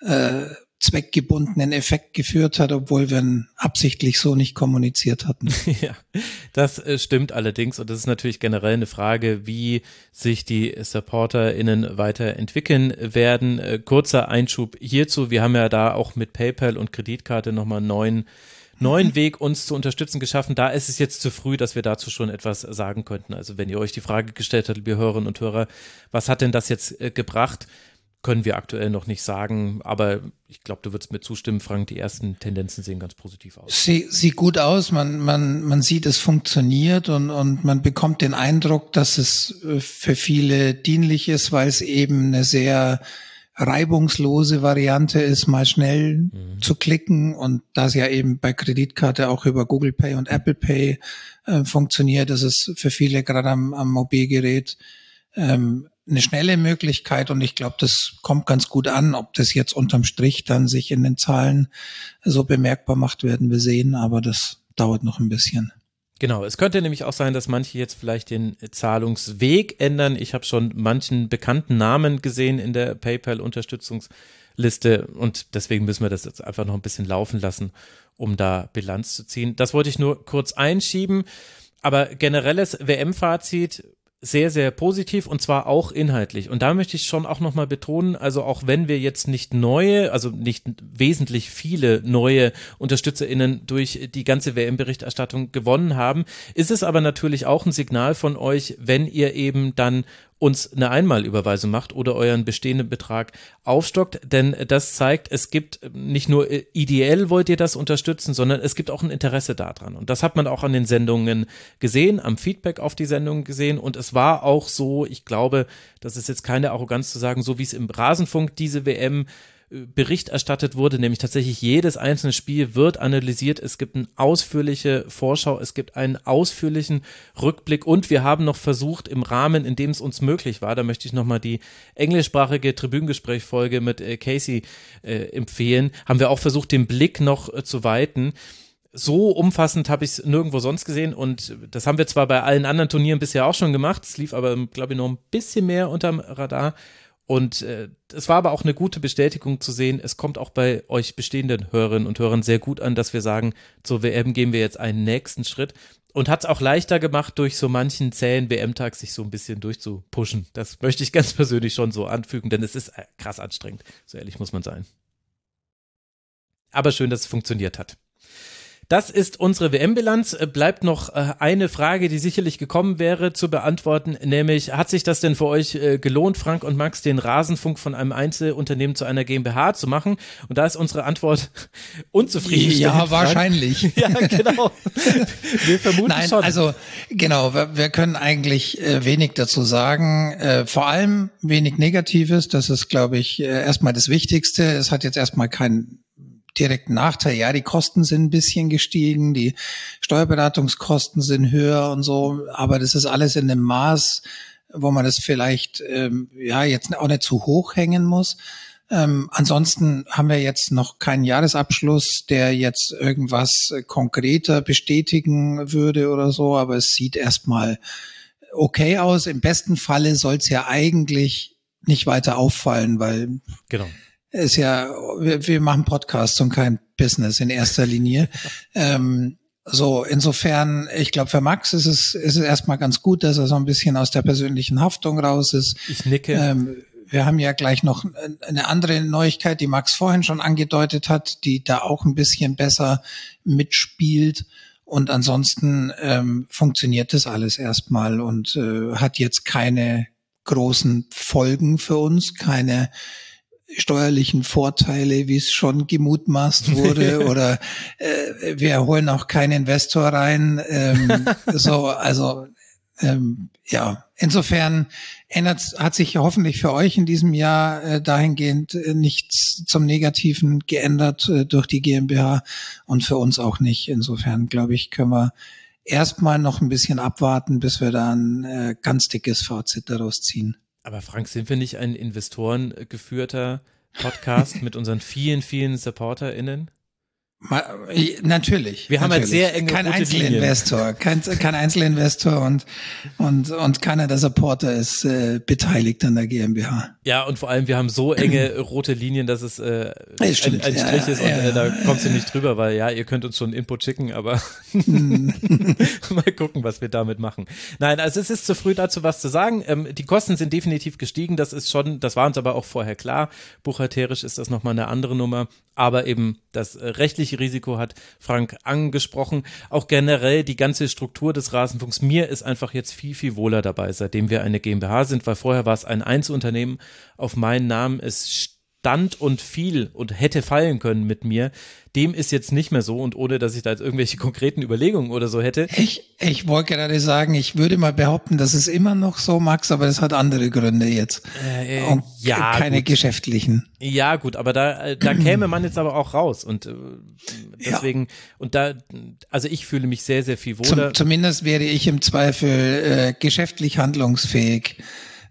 äh, zweckgebundenen Effekt geführt hat, obwohl wir ihn absichtlich so nicht kommuniziert hatten. [LAUGHS] ja, das äh, stimmt allerdings und das ist natürlich generell eine Frage, wie sich die SupporterInnen weiterentwickeln werden. Äh, kurzer Einschub hierzu. Wir haben ja da auch mit PayPal und Kreditkarte nochmal einen neuen neuen mhm. Weg, uns zu unterstützen, geschaffen. Da ist es jetzt zu früh, dass wir dazu schon etwas sagen könnten. Also wenn ihr euch die Frage gestellt habt, liebe Hörerinnen und Hörer, was hat denn das jetzt äh, gebracht? Können wir aktuell noch nicht sagen, aber ich glaube, du würdest mir zustimmen, Frank, die ersten Tendenzen sehen ganz positiv aus. Sie, sieht gut aus, man, man, man sieht, es funktioniert und, und man bekommt den Eindruck, dass es äh, für viele dienlich ist, weil es eben eine sehr reibungslose Variante ist, mal schnell mhm. zu klicken und da es ja eben bei Kreditkarte auch über Google Pay und Apple Pay äh, funktioniert, ist es für viele gerade am, am Mobilgerät ähm, eine schnelle Möglichkeit und ich glaube, das kommt ganz gut an. Ob das jetzt unterm Strich dann sich in den Zahlen so bemerkbar macht, werden wir sehen, aber das dauert noch ein bisschen. Genau, es könnte nämlich auch sein, dass manche jetzt vielleicht den Zahlungsweg ändern. Ich habe schon manchen bekannten Namen gesehen in der PayPal-Unterstützungsliste und deswegen müssen wir das jetzt einfach noch ein bisschen laufen lassen, um da Bilanz zu ziehen. Das wollte ich nur kurz einschieben. Aber generelles WM-Fazit, sehr, sehr positiv und zwar auch inhaltlich. Und da möchte ich schon auch nochmal betonen, also auch wenn wir jetzt nicht neue, also nicht wesentlich viele neue UnterstützerInnen durch die ganze WM-Berichterstattung gewonnen haben, ist es aber natürlich auch ein Signal von euch, wenn ihr eben dann uns eine Einmalüberweisung macht oder euren bestehenden Betrag aufstockt, denn das zeigt, es gibt nicht nur äh, ideell wollt ihr das unterstützen, sondern es gibt auch ein Interesse daran. Und das hat man auch an den Sendungen gesehen, am Feedback auf die Sendungen gesehen. Und es war auch so, ich glaube, das ist jetzt keine Arroganz zu sagen, so wie es im Rasenfunk diese WM Bericht erstattet wurde, nämlich tatsächlich jedes einzelne Spiel wird analysiert. Es gibt eine ausführliche Vorschau, es gibt einen ausführlichen Rückblick und wir haben noch versucht, im Rahmen, in dem es uns möglich war, da möchte ich nochmal die englischsprachige Tribünengespräch-Folge mit äh, Casey äh, empfehlen, haben wir auch versucht, den Blick noch äh, zu weiten so umfassend habe ich es nirgendwo sonst gesehen und das haben wir zwar bei allen anderen Turnieren bisher auch schon gemacht, es lief aber, glaube ich, noch ein bisschen mehr unterm Radar. Und äh, es war aber auch eine gute Bestätigung zu sehen, es kommt auch bei euch bestehenden Hörerinnen und Hörern sehr gut an, dass wir sagen, zur WM gehen wir jetzt einen nächsten Schritt und hat es auch leichter gemacht, durch so manchen zähen WM-Tag sich so ein bisschen durchzupushen. Das möchte ich ganz persönlich schon so anfügen, denn es ist äh, krass anstrengend. So ehrlich muss man sein. Aber schön, dass es funktioniert hat. Das ist unsere WM-Bilanz. Äh, bleibt noch äh, eine Frage, die sicherlich gekommen wäre zu beantworten, nämlich hat sich das denn für euch äh, gelohnt, Frank und Max, den Rasenfunk von einem Einzelunternehmen zu einer GmbH zu machen? Und da ist unsere Antwort [LAUGHS] unzufrieden. Ja, wahrscheinlich. [LAUGHS] ja, genau. [LAUGHS] Wir vermuten Nein, schon. Also genau, wir, wir können eigentlich wenig dazu sagen. vor allem wenig Negatives. Das ist, glaube ich, erstmal das Wichtigste. Es hat jetzt erstmal keinen direkten Nachteil. Ja, die Kosten sind ein bisschen gestiegen, die Steuerberatungskosten sind höher und so, aber das ist alles in einem Maß, wo man das vielleicht ähm, ja jetzt auch nicht zu hoch hängen muss. Ähm, ansonsten haben wir jetzt noch keinen Jahresabschluss, der jetzt irgendwas konkreter bestätigen würde oder so, aber es sieht erstmal okay aus. Im besten Falle soll es ja eigentlich nicht weiter auffallen, weil genau ist ja, wir, wir machen Podcasts und kein Business in erster Linie. [LAUGHS] ähm, so, insofern, ich glaube, für Max ist es, ist es erstmal ganz gut, dass er so ein bisschen aus der persönlichen Haftung raus ist. Ich nicke. Ähm, wir haben ja gleich noch eine andere Neuigkeit, die Max vorhin schon angedeutet hat, die da auch ein bisschen besser mitspielt. Und ansonsten ähm, funktioniert das alles erstmal und äh, hat jetzt keine großen Folgen für uns, keine steuerlichen Vorteile, wie es schon gemutmaßt wurde, [LAUGHS] oder äh, wir holen auch keinen Investor rein. Ähm, [LAUGHS] so, also ähm, ja, insofern ändert, hat sich hoffentlich für euch in diesem Jahr äh, dahingehend äh, nichts zum Negativen geändert äh, durch die GmbH und für uns auch nicht. Insofern glaube ich, können wir erstmal noch ein bisschen abwarten, bis wir da ein äh, ganz dickes Fazit daraus ziehen. Aber Frank, sind wir nicht ein investorengeführter Podcast mit unseren vielen, vielen SupporterInnen? Natürlich. Wir haben halt sehr enge Kein Einzelinvestor, kein, kein Einzelinvestor und, und, und keiner der Supporter ist äh, beteiligt an der GmbH. Ja, und vor allem, wir haben so enge rote Linien, dass es äh, ein, ein, Strich ja, ist und ja, äh, da kommst du nicht drüber, weil ja, ihr könnt uns schon Input schicken, aber hm. [LAUGHS] mal gucken, was wir damit machen. Nein, also es ist zu früh dazu was zu sagen. Ähm, die Kosten sind definitiv gestiegen, das ist schon, das war uns aber auch vorher klar. Buchhalterisch ist das nochmal eine andere Nummer, aber eben das rechtliche Risiko hat Frank angesprochen. Auch generell die ganze Struktur des Rasenfunks. Mir ist einfach jetzt viel, viel wohler dabei, seitdem wir eine GmbH sind, weil vorher war es ein Einzelunternehmen auf meinen Namen. Es stand und fiel und hätte fallen können mit mir. Dem ist jetzt nicht mehr so und ohne, dass ich da jetzt irgendwelche [LAUGHS] konkreten Überlegungen oder so hätte. Ich, ich wollte gerade sagen, ich würde mal behaupten, das ist immer noch so, Max, aber das hat andere Gründe jetzt. Äh, und ja, keine gut. geschäftlichen. Ja, gut, aber da, äh, da käme man jetzt aber auch raus und äh, deswegen, ja. und da, also ich fühle mich sehr, sehr viel wohler. Zum, zumindest wäre ich im Zweifel äh, geschäftlich handlungsfähig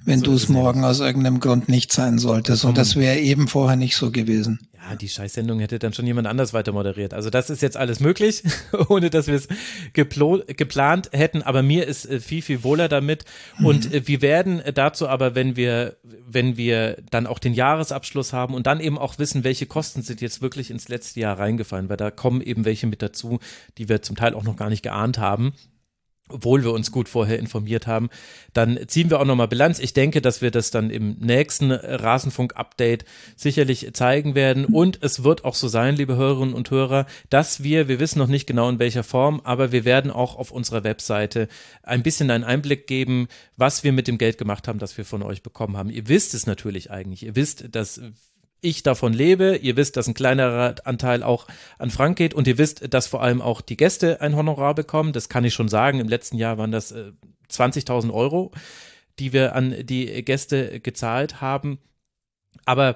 wenn so du es morgen aus irgendeinem Grund nicht sein solltest. Und das wäre eben vorher nicht so gewesen. Ja, die Scheißsendung hätte dann schon jemand anders weiter moderiert. Also das ist jetzt alles möglich, [LAUGHS] ohne dass wir es geplant hätten. Aber mir ist äh, viel, viel wohler damit. Und mhm. wir werden dazu aber, wenn wir, wenn wir dann auch den Jahresabschluss haben und dann eben auch wissen, welche Kosten sind jetzt wirklich ins letzte Jahr reingefallen, weil da kommen eben welche mit dazu, die wir zum Teil auch noch gar nicht geahnt haben obwohl wir uns gut vorher informiert haben. Dann ziehen wir auch nochmal Bilanz. Ich denke, dass wir das dann im nächsten Rasenfunk-Update sicherlich zeigen werden. Und es wird auch so sein, liebe Hörerinnen und Hörer, dass wir, wir wissen noch nicht genau in welcher Form, aber wir werden auch auf unserer Webseite ein bisschen einen Einblick geben, was wir mit dem Geld gemacht haben, das wir von euch bekommen haben. Ihr wisst es natürlich eigentlich. Ihr wisst, dass ich davon lebe. Ihr wisst, dass ein kleinerer Anteil auch an Frank geht und ihr wisst, dass vor allem auch die Gäste ein Honorar bekommen. Das kann ich schon sagen. Im letzten Jahr waren das äh, 20.000 Euro, die wir an die Gäste gezahlt haben. Aber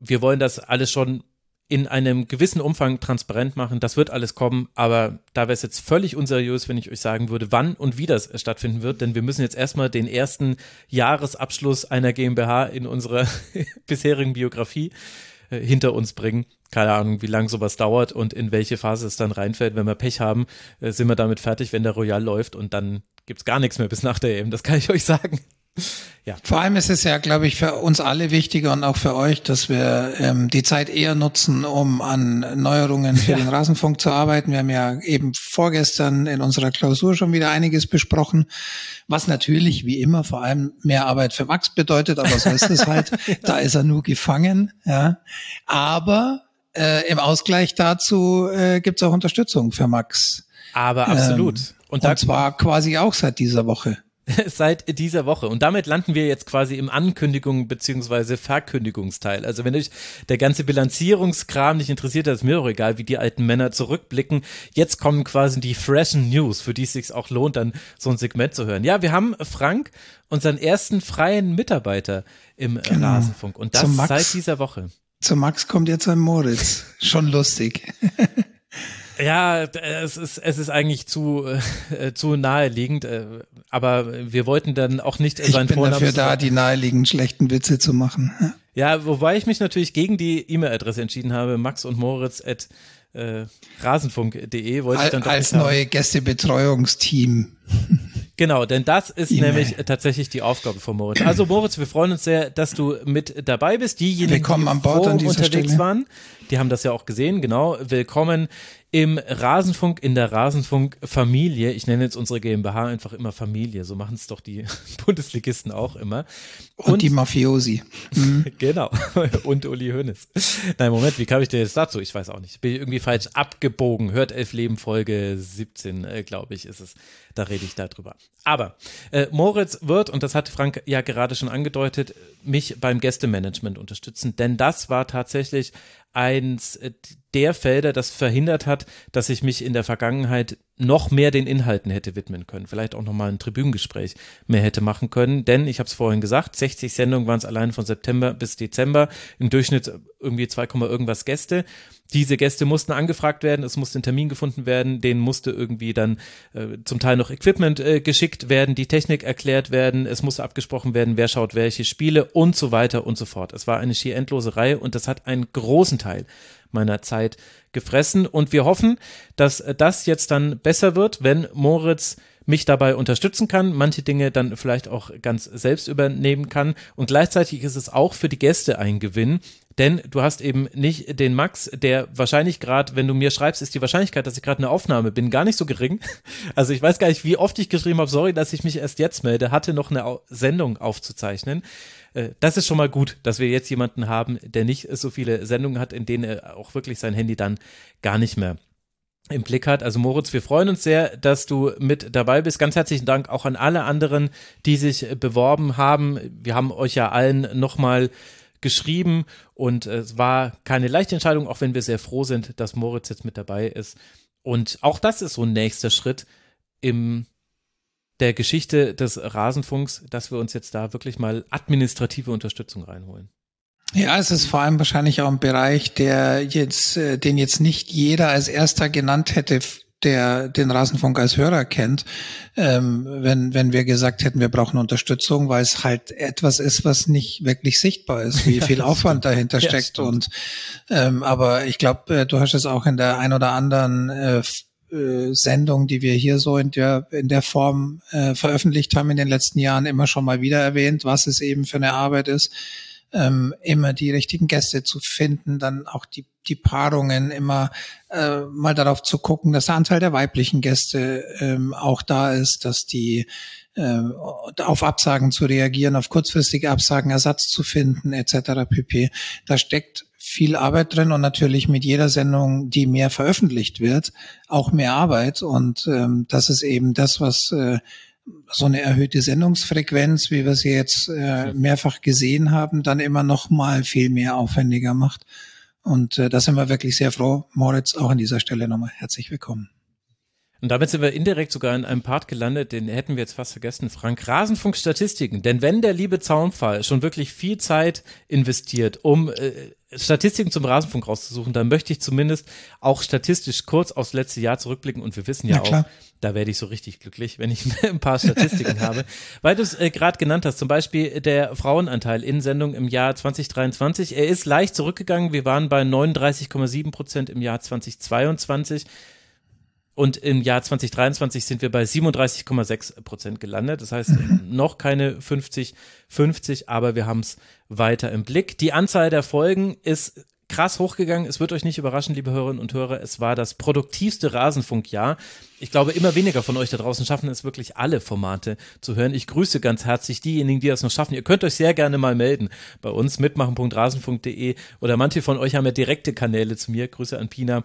wir wollen das alles schon in einem gewissen Umfang transparent machen. Das wird alles kommen, aber da wäre es jetzt völlig unseriös, wenn ich euch sagen würde, wann und wie das stattfinden wird, denn wir müssen jetzt erstmal den ersten Jahresabschluss einer GmbH in unserer [LAUGHS] bisherigen Biografie äh, hinter uns bringen. Keine Ahnung, wie lange sowas dauert und in welche Phase es dann reinfällt. Wenn wir Pech haben, äh, sind wir damit fertig, wenn der Royal läuft und dann gibt's gar nichts mehr bis nach der EM. Das kann ich euch sagen. Ja. Vor allem ist es ja, glaube ich, für uns alle wichtiger und auch für euch, dass wir ähm, die Zeit eher nutzen, um an Neuerungen für ja. den Rasenfunk zu arbeiten. Wir haben ja eben vorgestern in unserer Klausur schon wieder einiges besprochen, was natürlich wie immer vor allem mehr Arbeit für Max bedeutet, aber so ist es halt. [LAUGHS] Da ist er nur gefangen. Ja. Aber äh, im Ausgleich dazu äh, gibt es auch Unterstützung für Max. Aber absolut. Ähm, und, und zwar quasi auch seit dieser Woche. [LAUGHS] seit dieser Woche. Und damit landen wir jetzt quasi im Ankündigung beziehungsweise Verkündigungsteil. Also wenn euch der ganze Bilanzierungskram nicht interessiert, ist mir auch egal, wie die alten Männer zurückblicken. Jetzt kommen quasi die freshen News, für die es sich auch lohnt, dann so ein Segment zu hören. Ja, wir haben Frank, unseren ersten freien Mitarbeiter im genau. Rasenfunk. Und das seit dieser Woche. Zu Max kommt jetzt ein Moritz. Schon lustig. [LAUGHS] Ja, es ist, es ist eigentlich zu, äh, [LAUGHS] zu naheliegend, äh, aber wir wollten dann auch nicht ich sein bin Vornamen dafür da, die naheliegenden schlechten Witze zu machen. Ja, wobei ich mich natürlich gegen die E-Mail-Adresse entschieden habe, Max und Moritz at äh, rasenfunk.de wollte ich dann Als neue Gästebetreuungsteam. [LAUGHS] Genau, denn das ist e nämlich tatsächlich die Aufgabe von Moritz. Also Moritz, wir freuen uns sehr, dass du mit dabei bist. Diejenigen, die an Bord an unterwegs Stelle. waren, die haben das ja auch gesehen. Genau, willkommen im Rasenfunk, in der Rasenfunk-Familie. Ich nenne jetzt unsere GmbH einfach immer Familie. So machen es doch die [LAUGHS] Bundesligisten auch immer. Und, Und die Mafiosi. Mhm. [LAUGHS] genau. [LAUGHS] Und Uli Hoeneß. Nein, Moment, wie kam ich denn jetzt dazu? Ich weiß auch nicht. Bin irgendwie falsch abgebogen. Hört elf Leben Folge 17, äh, glaube ich, ist es. Da rede ich darüber. Aber äh, Moritz wird, und das hat Frank ja gerade schon angedeutet, mich beim Gästemanagement unterstützen. Denn das war tatsächlich eins äh, der Felder, das verhindert hat, dass ich mich in der Vergangenheit noch mehr den Inhalten hätte widmen können. Vielleicht auch nochmal ein Tribünengespräch mehr hätte machen können. Denn, ich habe es vorhin gesagt, 60 Sendungen waren es allein von September bis Dezember. Im Durchschnitt irgendwie 2, irgendwas Gäste. Diese Gäste mussten angefragt werden, es musste ein Termin gefunden werden, denen musste irgendwie dann äh, zum Teil noch Equipment äh, geschickt werden, die Technik erklärt werden, es musste abgesprochen werden, wer schaut welche Spiele und so weiter und so fort. Es war eine schier endlose Reihe und das hat einen großen Teil meiner Zeit gefressen. Und wir hoffen, dass das jetzt dann besser wird, wenn Moritz mich dabei unterstützen kann, manche Dinge dann vielleicht auch ganz selbst übernehmen kann. Und gleichzeitig ist es auch für die Gäste ein Gewinn, denn du hast eben nicht den Max, der wahrscheinlich gerade, wenn du mir schreibst, ist die Wahrscheinlichkeit, dass ich gerade eine Aufnahme bin, gar nicht so gering. [LAUGHS] Also ich weiß gar nicht, wie oft ich geschrieben habe, sorry, dass ich mich erst jetzt melde, hatte noch eine Sendung aufzuzeichnen. Äh, das ist schon mal gut, dass wir jetzt jemanden haben, der nicht so viele Sendungen hat, in denen er auch wirklich sein Handy dann gar nicht mehr im Blick hat. Also Moritz, wir freuen uns sehr, dass du mit dabei bist. Ganz herzlichen Dank auch an alle anderen, die sich beworben haben. Wir haben euch ja allen nochmal geschrieben und es war keine leichte Entscheidung, auch wenn wir sehr froh sind, dass Moritz jetzt mit dabei ist. Und auch das ist so ein nächster Schritt im der Geschichte des Rasenfunks, dass wir uns jetzt da wirklich mal administrative Unterstützung reinholen. Ja, es ist vor allem wahrscheinlich auch ein Bereich, der jetzt, äh, den jetzt nicht jeder als erster genannt hätte, der den Rasenfunk als Hörer kennt, ähm, wenn, wenn wir gesagt hätten, wir brauchen Unterstützung, weil es halt etwas ist, was nicht wirklich sichtbar ist, wie [LAUGHS] viel Aufwand dahinter steckt. Ja, und ähm, aber ich glaube, äh, du hast es auch in der ein oder anderen äh, äh, Sendung, die wir hier so in der, in der Form äh, veröffentlicht haben in den letzten Jahren, immer schon mal wieder erwähnt, was es eben für eine Arbeit ist, ähm, immer die richtigen Gäste zu finden, dann auch die, die Paarungen immer äh, mal darauf zu gucken, dass der Anteil der weiblichen Gäste ähm, auch da ist, dass die äh, auf Absagen zu reagieren, auf kurzfristige Absagen Ersatz zu finden, etc. pp. Da steckt viel Arbeit drin und natürlich mit jeder Sendung, die mehr veröffentlicht wird, auch mehr Arbeit. Und ähm, das ist eben das, was äh, so eine erhöhte Sendungsfrequenz, wie wir sie jetzt äh, mehrfach gesehen haben, dann immer noch mal viel mehr aufwendiger macht. Und äh, da sind wir wirklich sehr froh. Moritz, auch an dieser Stelle nochmal herzlich willkommen. Und damit sind wir indirekt sogar in einem Part gelandet, den hätten wir jetzt fast vergessen, Frank. Rasenfunk-Statistiken. Denn wenn der liebe Zaunfall schon wirklich viel Zeit investiert, um äh, Statistiken zum Rasenfunk rauszusuchen, dann möchte ich zumindest auch statistisch kurz aufs letzte Jahr zurückblicken. Und wir wissen ja auch, da werde ich so richtig glücklich, wenn ich [LAUGHS] ein paar Statistiken habe. Weil du es äh, gerade genannt hast, zum Beispiel der Frauenanteil in Sendung im Jahr 2023. Er ist leicht zurückgegangen. Wir waren bei 39,7 Prozent im Jahr 2022. Und im Jahr 2023 sind wir bei 37,6 Prozent gelandet. Das heißt, mhm. noch keine 50-50, aber wir haben es weiter im Blick. Die Anzahl der Folgen ist krass hochgegangen. Es wird euch nicht überraschen, liebe Hörerinnen und Hörer. Es war das produktivste Rasenfunkjahr. Ich glaube, immer weniger von euch da draußen schaffen es wirklich alle Formate zu hören. Ich grüße ganz herzlich diejenigen, die das noch schaffen. Ihr könnt euch sehr gerne mal melden bei uns mitmachen.rasenfunk.de oder manche von euch haben ja direkte Kanäle zu mir. Grüße an Pina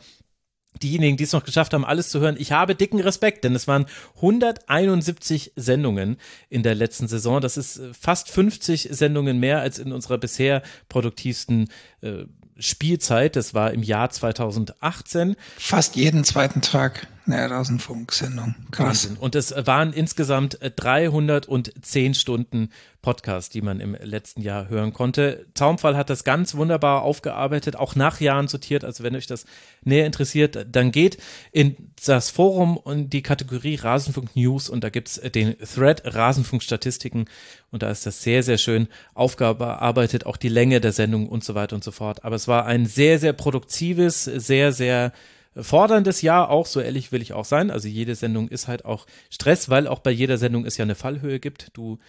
diejenigen, die es noch geschafft haben, alles zu hören, ich habe dicken Respekt, denn es waren 171 Sendungen in der letzten Saison. Das ist äh, fast 50 Sendungen mehr als in unserer bisher produktivsten äh, Spielzeit. Das war im Jahr 2018. Fast jeden zweiten Tag eine Rasenfunk-Sendung. Krass. Wahnsinn. Und es waren insgesamt 310 Stunden Podcast, die man im letzten Jahr hören konnte. Zaumfall hat das ganz wunderbar aufgearbeitet, auch nach Jahren sortiert. Also wenn euch das näher interessiert, dann geht in das Forum und die Kategorie Rasenfunk News und da gibt's den Thread Rasenfunk Statistiken und da ist das sehr, sehr schön aufgearbeitet, auch die Länge der Sendung und so weiter und so fort. Aber es war ein sehr, sehr produktives, sehr, sehr forderndes Jahr auch, so ehrlich will ich auch sein. Also jede Sendung ist halt auch Stress, weil auch bei jeder Sendung es ja eine Fallhöhe gibt. Du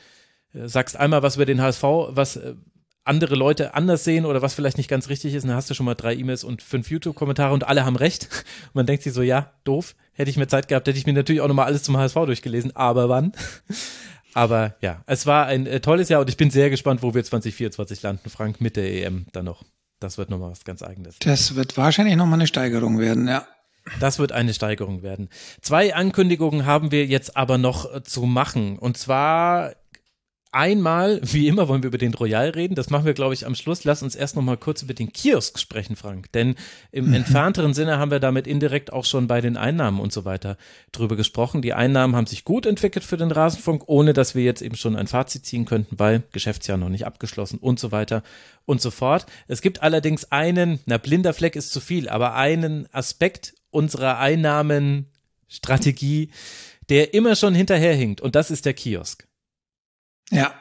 äh, sagst einmal was über den HSV, was äh, andere Leute anders sehen oder was vielleicht nicht ganz richtig ist, und dann hast du schon mal drei E-Mails und fünf YouTube-Kommentare und alle haben recht. Und [LAUGHS] man denkt sich so, ja, doof. Hätte ich mir Zeit gehabt, hätte ich mir natürlich auch nochmal alles zum HSV durchgelesen, aber wann? [LAUGHS] Aber ja, es war ein äh, tolles Jahr und ich bin sehr gespannt, wo wir 2024 landen, Frank, mit der EM dann noch. Das wird nochmal was ganz eigenes. Das wird wahrscheinlich nochmal eine Steigerung werden, ja. Das wird eine Steigerung werden. Zwei Ankündigungen haben wir jetzt aber noch äh, zu machen. Und zwar einmal, wie immer, wollen wir über den Royal reden. Das machen wir, glaube ich, am Schluss. Lass uns erst noch mal kurz über den Kiosk sprechen, Frank. Denn im mhm. entfernteren Sinne haben wir damit indirekt auch schon bei den Einnahmen und so weiter drüber gesprochen. Die Einnahmen haben sich gut entwickelt für den Rasenfunk, ohne dass wir jetzt eben schon ein Fazit ziehen könnten, weil Geschäftsjahr noch nicht abgeschlossen und so weiter und so fort. Es gibt allerdings einen, na, blinder Fleck ist zu viel, aber einen Aspekt unserer Einnahmenstrategie, der immer schon hinterherhinkt. Und das ist der Kiosk. Ja.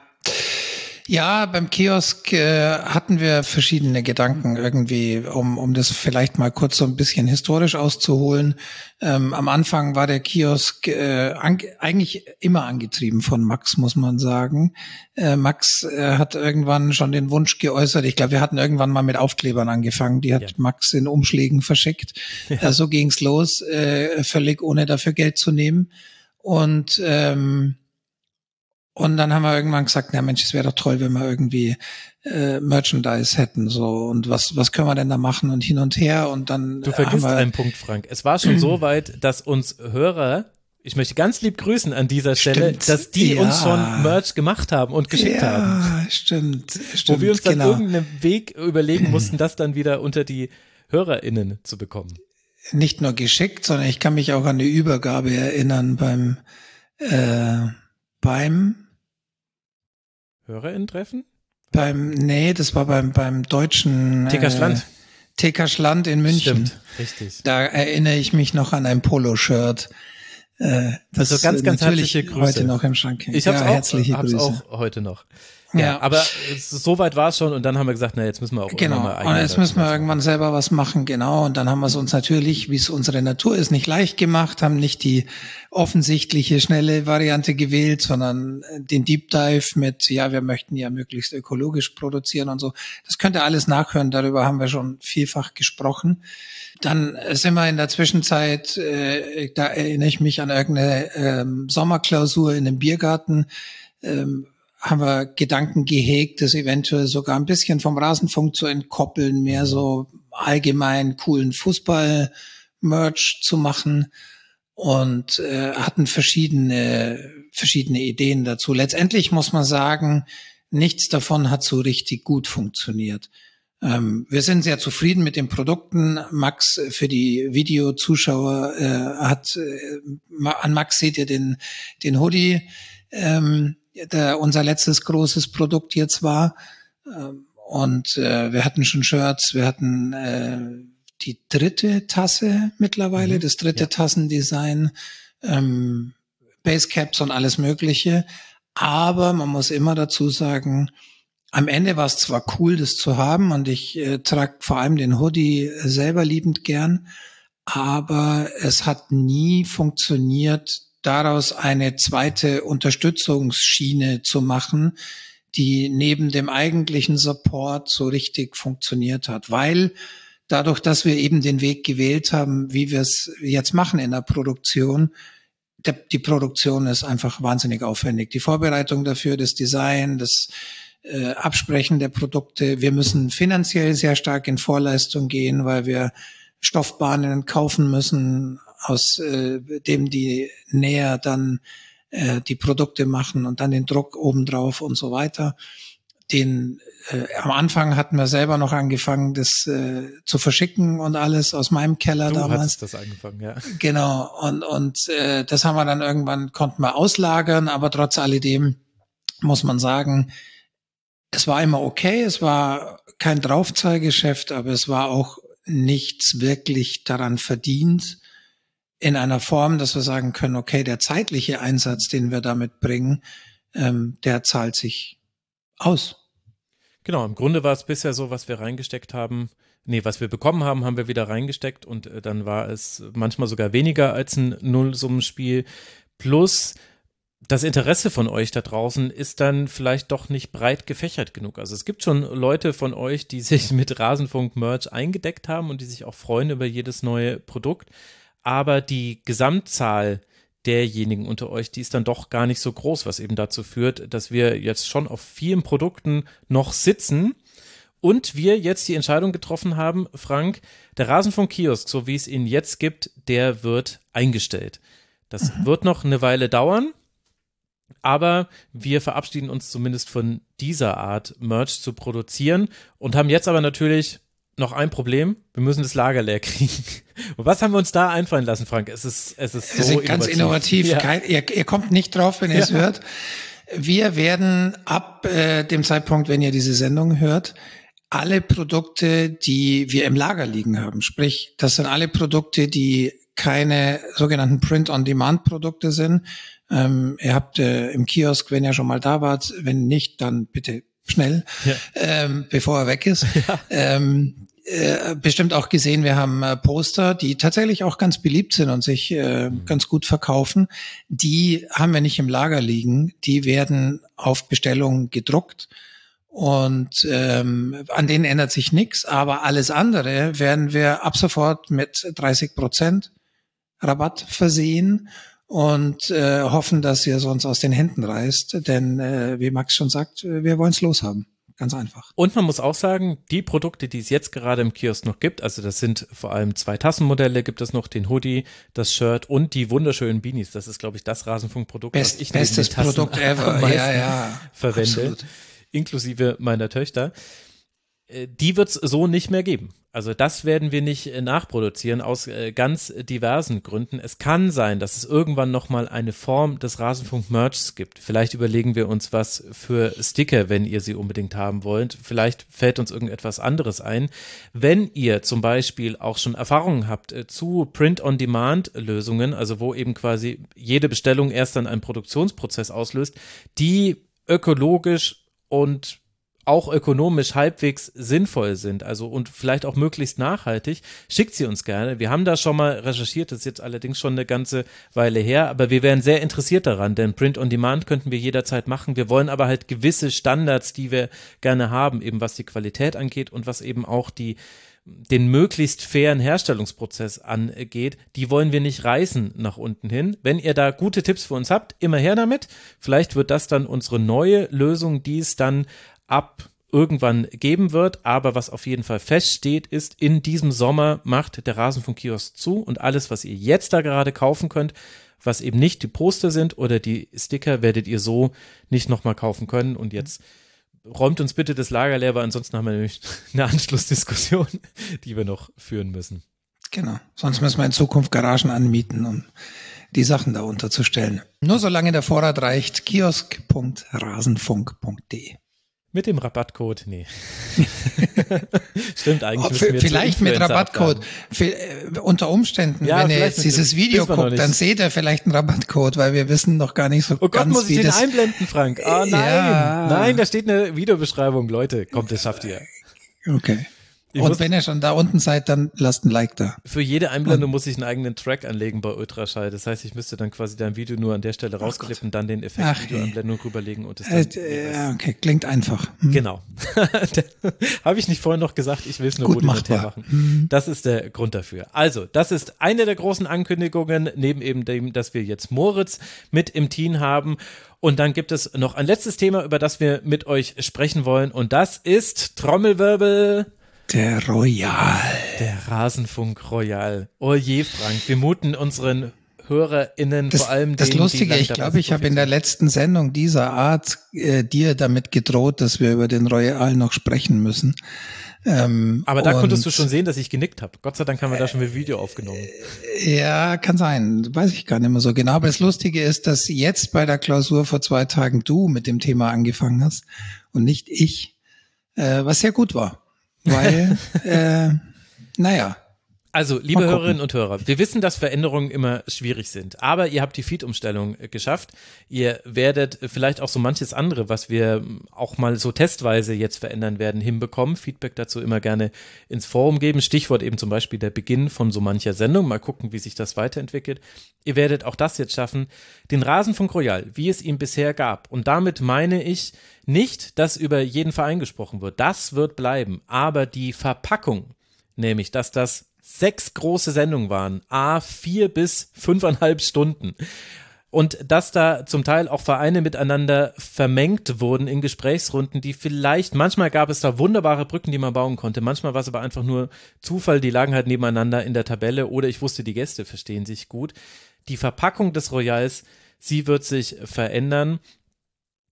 Ja, beim Kiosk äh, hatten wir verschiedene Gedanken irgendwie, um, um das vielleicht mal kurz so ein bisschen historisch auszuholen. Ähm, am Anfang war der Kiosk äh, eigentlich immer angetrieben von Max, muss man sagen. Äh, Max äh, hat irgendwann schon den Wunsch geäußert. Ich glaube, wir hatten irgendwann mal mit Aufklebern angefangen. Die hat ja. Max in Umschlägen verschickt. Ja. Äh, so ging's los, äh, völlig ohne dafür Geld zu nehmen. Und ähm, und dann haben wir irgendwann gesagt, na Mensch, es wäre doch toll, wenn wir irgendwie äh, Merchandise hätten, so und was was können wir denn da machen und hin und her und dann. Du vergisst einen Punkt, Frank. Es war schon so [CLEARS THROAT] weit, dass uns Hörer ich möchte ganz lieb grüßen an dieser Stelle, stimmt. dass die ja. uns schon Merch gemacht haben und geschickt ja, haben. Stimmt, stimmt. Wo wir uns dann genau. irgendeinen Weg überlegen [CLEARS THROAT] mussten, das dann wieder unter die HörerInnen zu bekommen. Nicht nur geschickt, sondern ich kann mich auch an die Übergabe erinnern beim äh, beim HörerInnen-Treffen? Beim, nee, das war beim, beim deutschen TK Schland. Äh, TK Schland in München. Stimmt, richtig. Da erinnere ich mich noch an ein Poloshirt. Äh, das also ganz, ganz herzliche Grüße. heute noch im Schrank hängt. Ich hab's ja, auch, herzliche hab's Grüße. auch heute noch. Ja, ja. aber so weit war es schon und dann haben wir gesagt, na jetzt müssen wir auch genau. mal und jetzt müssen wir irgendwann selber was machen, genau. Und dann haben wir es uns natürlich, wie es unsere Natur ist, nicht leicht gemacht, haben nicht die offensichtliche schnelle Variante gewählt, sondern den Deep Dive mit, ja, wir möchten ja möglichst ökologisch produzieren und so. Das könnt ihr alles nachhören. Darüber haben wir schon vielfach gesprochen. Dann sind wir in der Zwischenzeit, äh, da erinnere ich mich an irgendeine ähm, Sommerklausur in einem Biergarten. Ähm, haben wir Gedanken gehegt, das eventuell sogar ein bisschen vom Rasenfunk zu entkoppeln, mehr so allgemein coolen Fußball-Merch zu machen und äh, hatten verschiedene, verschiedene Ideen dazu. Letztendlich muss man sagen, nichts davon hat so richtig gut funktioniert. Ähm, wir sind sehr zufrieden mit den Produkten. Max äh, für die Videozuschauer äh, hat äh, an Max seht ihr den den Hoodie, ähm, der unser letztes großes Produkt jetzt war. Ähm, und äh, wir hatten schon Shirts, wir hatten äh, die dritte Tasse mittlerweile, mhm, das dritte ja. Tassendesign, ähm, Basecaps und alles Mögliche. Aber man muss immer dazu sagen, am Ende war es zwar cool, das zu haben und ich äh, trage vor allem den Hoodie selber liebend gern, aber es hat nie funktioniert, daraus eine zweite Unterstützungsschiene zu machen, die neben dem eigentlichen Support so richtig funktioniert hat, weil dadurch, dass wir eben den Weg gewählt haben, wie wir es jetzt machen in der Produktion, die Produktion ist einfach wahnsinnig aufwendig. Die Vorbereitung dafür, das Design, das äh, Absprechen der Produkte. Wir müssen finanziell sehr stark in Vorleistung gehen, weil wir Stoffbahnen kaufen müssen, aus äh, dem die näher dann äh, die Produkte machen und dann den Druck obendrauf und so weiter. Den äh, am Anfang hatten wir selber noch angefangen, das äh, zu verschicken und alles aus meinem Keller du damals. Das angefangen, ja. Genau und und äh, das haben wir dann irgendwann konnten wir auslagern, aber trotz alledem muss man sagen, es war immer okay, es war kein Draufzahlgeschäft, aber es war auch nichts wirklich daran verdient in einer Form, dass wir sagen können, okay, der zeitliche Einsatz, den wir damit bringen, ähm, der zahlt sich aus. Genau, im Grunde war es bisher so, was wir reingesteckt haben, nee, was wir bekommen haben, haben wir wieder reingesteckt und äh, dann war es manchmal sogar weniger als ein Nullsummenspiel. Plus das Interesse von euch da draußen ist dann vielleicht doch nicht breit gefächert genug. Also es gibt schon Leute von euch, die sich [LAUGHS] mit Rasenfunk-Merch eingedeckt haben und die sich auch freuen über jedes neue Produkt. Aber die Gesamtzahl derjenigen unter euch, die ist dann doch gar nicht so groß, was eben dazu führt, dass wir jetzt schon auf vielen Produkten noch sitzen und wir jetzt die Entscheidung getroffen haben, Frank, der Rasenfunk-Kiosk, so wie es ihn jetzt gibt, der wird eingestellt. Das mhm. wird noch eine Weile dauern. Aber wir verabschieden uns zumindest von dieser Art Merch zu produzieren und haben jetzt aber natürlich noch ein Problem. Wir müssen das Lager leer kriegen. [LAUGHS] Und was haben wir uns da einfallen lassen, Frank? Es ist, es ist so es ist ganz innovativ. Ja. Kein, ihr, ihr, kommt nicht drauf, wenn ihr ja. es hört. Wir werden ab äh, dem Zeitpunkt, wenn ihr diese Sendung hört, alle Produkte, die wir im Lager liegen haben, sprich, das sind alle Produkte, die keine sogenannten Print-on-Demand-Produkte sind, ähm, ihr habt äh, im Kiosk, wenn ihr schon mal da wart, wenn nicht, dann bitte schnell, ja. ähm, bevor er weg ist. [LAUGHS] Ja. Ähm, äh, bestimmt auch gesehen, wir haben äh, Poster, die tatsächlich auch ganz beliebt sind und sich äh, mhm. ganz gut verkaufen. Die haben wir nicht im Lager liegen, die werden auf Bestellung gedruckt. Und ähm, an denen ändert sich nichts, aber alles andere werden wir ab sofort mit 30 Prozent Rabatt versehen und äh, hoffen, dass ihr es uns aus den Händen reißt. Denn äh, wie Max schon sagt, wir wollen es loshaben. Ganz einfach. Und man muss auch sagen, die Produkte, die es jetzt gerade im Kiosk noch gibt, also das sind vor allem zwei Tassenmodelle, gibt es noch den Hoodie, das Shirt und die wunderschönen Beanies. Das ist, glaube ich, das Rasenfunkprodukt, Best, was ich bestes Produkt ever. ja, ja, [LAUGHS] verwende, absolut. inklusive meiner Töchter. Äh, die wird es so nicht mehr geben. Also das werden wir nicht äh, nachproduzieren aus äh, ganz diversen Gründen. Es kann sein, dass es irgendwann noch mal eine Form des Rasenfunk-Merchs gibt. Vielleicht überlegen wir uns was für Sticker, wenn ihr sie unbedingt haben wollt. Vielleicht fällt uns irgendetwas anderes ein. Wenn ihr zum Beispiel auch schon Erfahrungen habt zu Print-on-Demand-Lösungen, also wo eben quasi jede Bestellung erst dann einen Produktionsprozess auslöst, die ökologisch und auch ökonomisch halbwegs sinnvoll sind, also und vielleicht auch möglichst nachhaltig, schickt sie uns gerne. Wir haben da schon mal recherchiert, das ist jetzt allerdings schon eine ganze Weile her, aber wir wären sehr interessiert daran, denn Print on Demand könnten wir jederzeit machen. Wir wollen aber halt gewisse Standards, die wir gerne haben, eben was die Qualität angeht und was eben auch die den möglichst fairen Herstellungsprozess angeht, die wollen wir nicht reißen nach unten hin. Wenn ihr da gute Tipps für uns habt, immer her damit. Vielleicht wird das dann unsere neue Lösung, die es dann ab irgendwann geben wird. Aber was auf jeden Fall feststeht, ist, in diesem Sommer macht der Rasenfunk-Kiosk zu und alles, was ihr jetzt da gerade kaufen könnt, was eben nicht die Poster sind oder die Sticker, werdet ihr so nicht nochmal kaufen können. Und jetzt räumt uns bitte das Lager leer, weil ansonsten haben wir nämlich [LAUGHS] eine Anschlussdiskussion, die wir noch führen müssen. Genau. Sonst müssen wir in Zukunft Garagen anmieten, um die Sachen da unterzustellen. Nur solange der Vorrat reicht, kiosk.rasenfunk.de. Mit dem Rabattcode, nee. [LAUGHS] Stimmt eigentlich. Oh, vielleicht mit Rabattcode. abladen. Für, äh, unter Umständen, Ja, wenn ihr jetzt dieses Video guckt, dann seht ihr vielleicht einen Rabattcode, weil wir wissen noch gar nicht so Oh Gott, ganz, muss wie ich den einblenden, Frank? Oh nein. Ja. Nein, da steht eine Videobeschreibung. Leute, kommt, das schafft ihr. Okay. Ich Und wenn ihr schon da unten seid, dann lasst ein Like da. Für jede Einblendung muss ich einen eigenen Track anlegen bei Ultraschall. Das heißt, ich müsste dann quasi dein Video nur an der Stelle rausklippen, dann den Effekt Ach, Videoanblendung rüberlegen und es Äh, dann äh, ja, okay, klingt einfach. Hm. Genau. [LAUGHS] Habe ich nicht vorhin noch gesagt, ich will es nur Gut rudimentär machbar. machen. Das ist der Grund dafür. Also, das ist eine der großen Ankündigungen, neben eben dem, dass wir jetzt Moritz mit im Team haben. Und dann gibt es noch ein letztes Thema, über das wir mit euch sprechen wollen. Und das ist Trommelwirbel. Der Royal. Der Rasenfunk Royal. Oh je, Frank, wir muten unseren HörerInnen Das, vor allem das denen, die Lustige, ich glaube, ich habe in der letzten Sendung dieser Art äh, dir damit gedroht, dass wir über den Royal noch sprechen müssen. Ähm, Aber da und- konntest du schon sehen, dass ich genickt habe. Gott sei Dank haben wir da schon ein Video aufgenommen. Ja, kann sein. Weiß ich gar nicht mehr so genau. Aber das Lustige ist, dass jetzt bei der Klausur vor zwei Tagen du mit dem Thema angefangen hast und nicht ich, äh, was sehr gut war. Weil, [LAUGHS] äh, naja, Also, liebe. Hörerinnen und Hörer, wir wissen, dass Veränderungen immer schwierig sind, aber ihr habt die Feed-Umstellung äh, geschafft. Ihr werdet äh, vielleicht auch so manches andere, was wir ähm, auch mal so testweise jetzt verändern werden, hinbekommen. Feedback dazu immer gerne ins Forum geben. Stichwort eben zum Beispiel der Beginn von so mancher Sendung. Mal gucken, wie sich das weiterentwickelt. Ihr werdet auch das jetzt schaffen. Den Rasenfunk Royal, wie es ihn bisher gab. Und damit meine ich nicht, dass über jeden Verein gesprochen wird. Das wird bleiben. Aber die Verpackung, nämlich, dass das sechs große Sendungen waren, a vier bis fünfeinhalb Stunden. Und dass da zum Teil auch Vereine miteinander vermengt wurden in Gesprächsrunden, die vielleicht, manchmal gab es da wunderbare Brücken, die man bauen konnte, manchmal war es aber einfach nur Zufall, die lagen halt nebeneinander in der Tabelle oder ich wusste, die Gäste verstehen sich gut. Die Verpackung des Royals, sie wird sich verändern.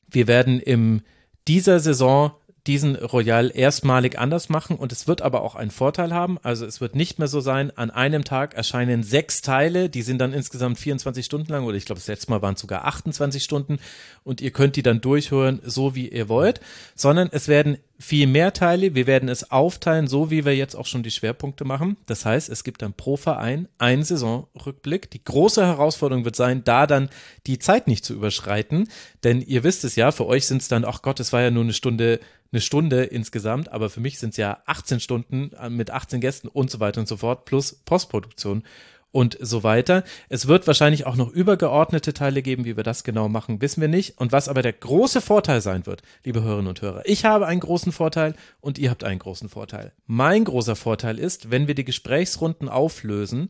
Wir werden in dieser Saison diesen Royal erstmalig anders machen. Und es wird aber auch einen Vorteil haben. Also es wird nicht mehr so sein, an einem Tag erscheinen sechs Teile, die sind dann insgesamt 24 Stunden lang oder ich glaube das letzte Mal waren es sogar 28 Stunden. Und ihr könnt die dann durchhören, so wie ihr wollt, sondern es werden viel mehr Teile, wir werden es aufteilen, so wie wir jetzt auch schon die Schwerpunkte machen. Das heißt, es gibt dann pro Verein einen Saisonrückblick. Die große Herausforderung wird sein, da dann die Zeit nicht zu überschreiten, denn ihr wisst es ja, für euch sind es dann, ach Gott, es war ja nur eine Stunde, eine Stunde insgesamt, aber für mich sind es ja 18 Stunden äh, mit 18 Gästen und so weiter und so fort, plus Postproduktion und so weiter. Es wird wahrscheinlich auch noch übergeordnete Teile geben, wie wir das genau machen, wissen wir nicht. Und was aber der große Vorteil sein wird, liebe Hörerinnen und Hörer, ich habe einen großen Vorteil und ihr habt einen großen Vorteil. Mein großer Vorteil ist, wenn wir die Gesprächsrunden auflösen,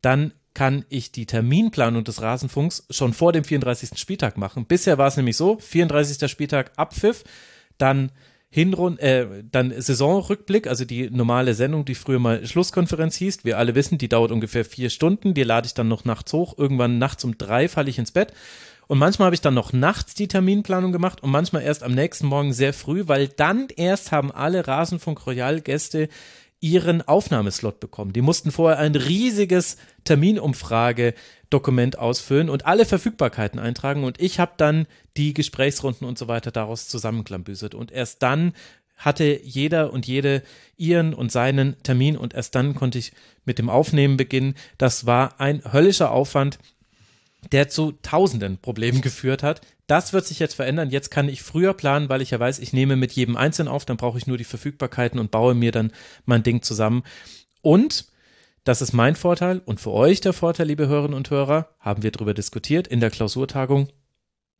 dann kann ich die Terminplanung des Rasenfunks schon vor dem 34. Spieltag machen. Bisher war es nämlich so, 34. Spieltag Abpfiff, dann Hinrund, äh, dann Saisonrückblick, also die normale Sendung, die früher mal Schlusskonferenz hieß. Wir alle wissen, die dauert ungefähr vier Stunden. Die lade ich dann noch nachts hoch. Irgendwann nachts um drei falle ich ins Bett. Und manchmal habe ich dann noch nachts die Terminplanung gemacht und manchmal erst am nächsten Morgen sehr früh, weil dann erst haben alle Rasenfunk Royal Gäste ihren Aufnahmeslot bekommen. Die mussten vorher ein riesiges Terminumfrage-Dokument ausfüllen und alle Verfügbarkeiten eintragen und ich habe dann die Gesprächsrunden und so weiter daraus zusammenklambüsert und erst dann hatte jeder und jede ihren und seinen Termin und erst dann konnte ich mit dem Aufnehmen beginnen. Das war ein höllischer Aufwand, der zu tausenden Problemen geführt hat. Das wird sich jetzt verändern. Jetzt kann ich früher planen, weil ich ja weiß, ich nehme mit jedem Einzelnen auf, dann brauche ich nur die Verfügbarkeiten und baue mir dann mein Ding zusammen. Und das ist mein Vorteil und für euch der Vorteil, liebe Hörerinnen und Hörer, haben wir darüber diskutiert in der Klausurtagung.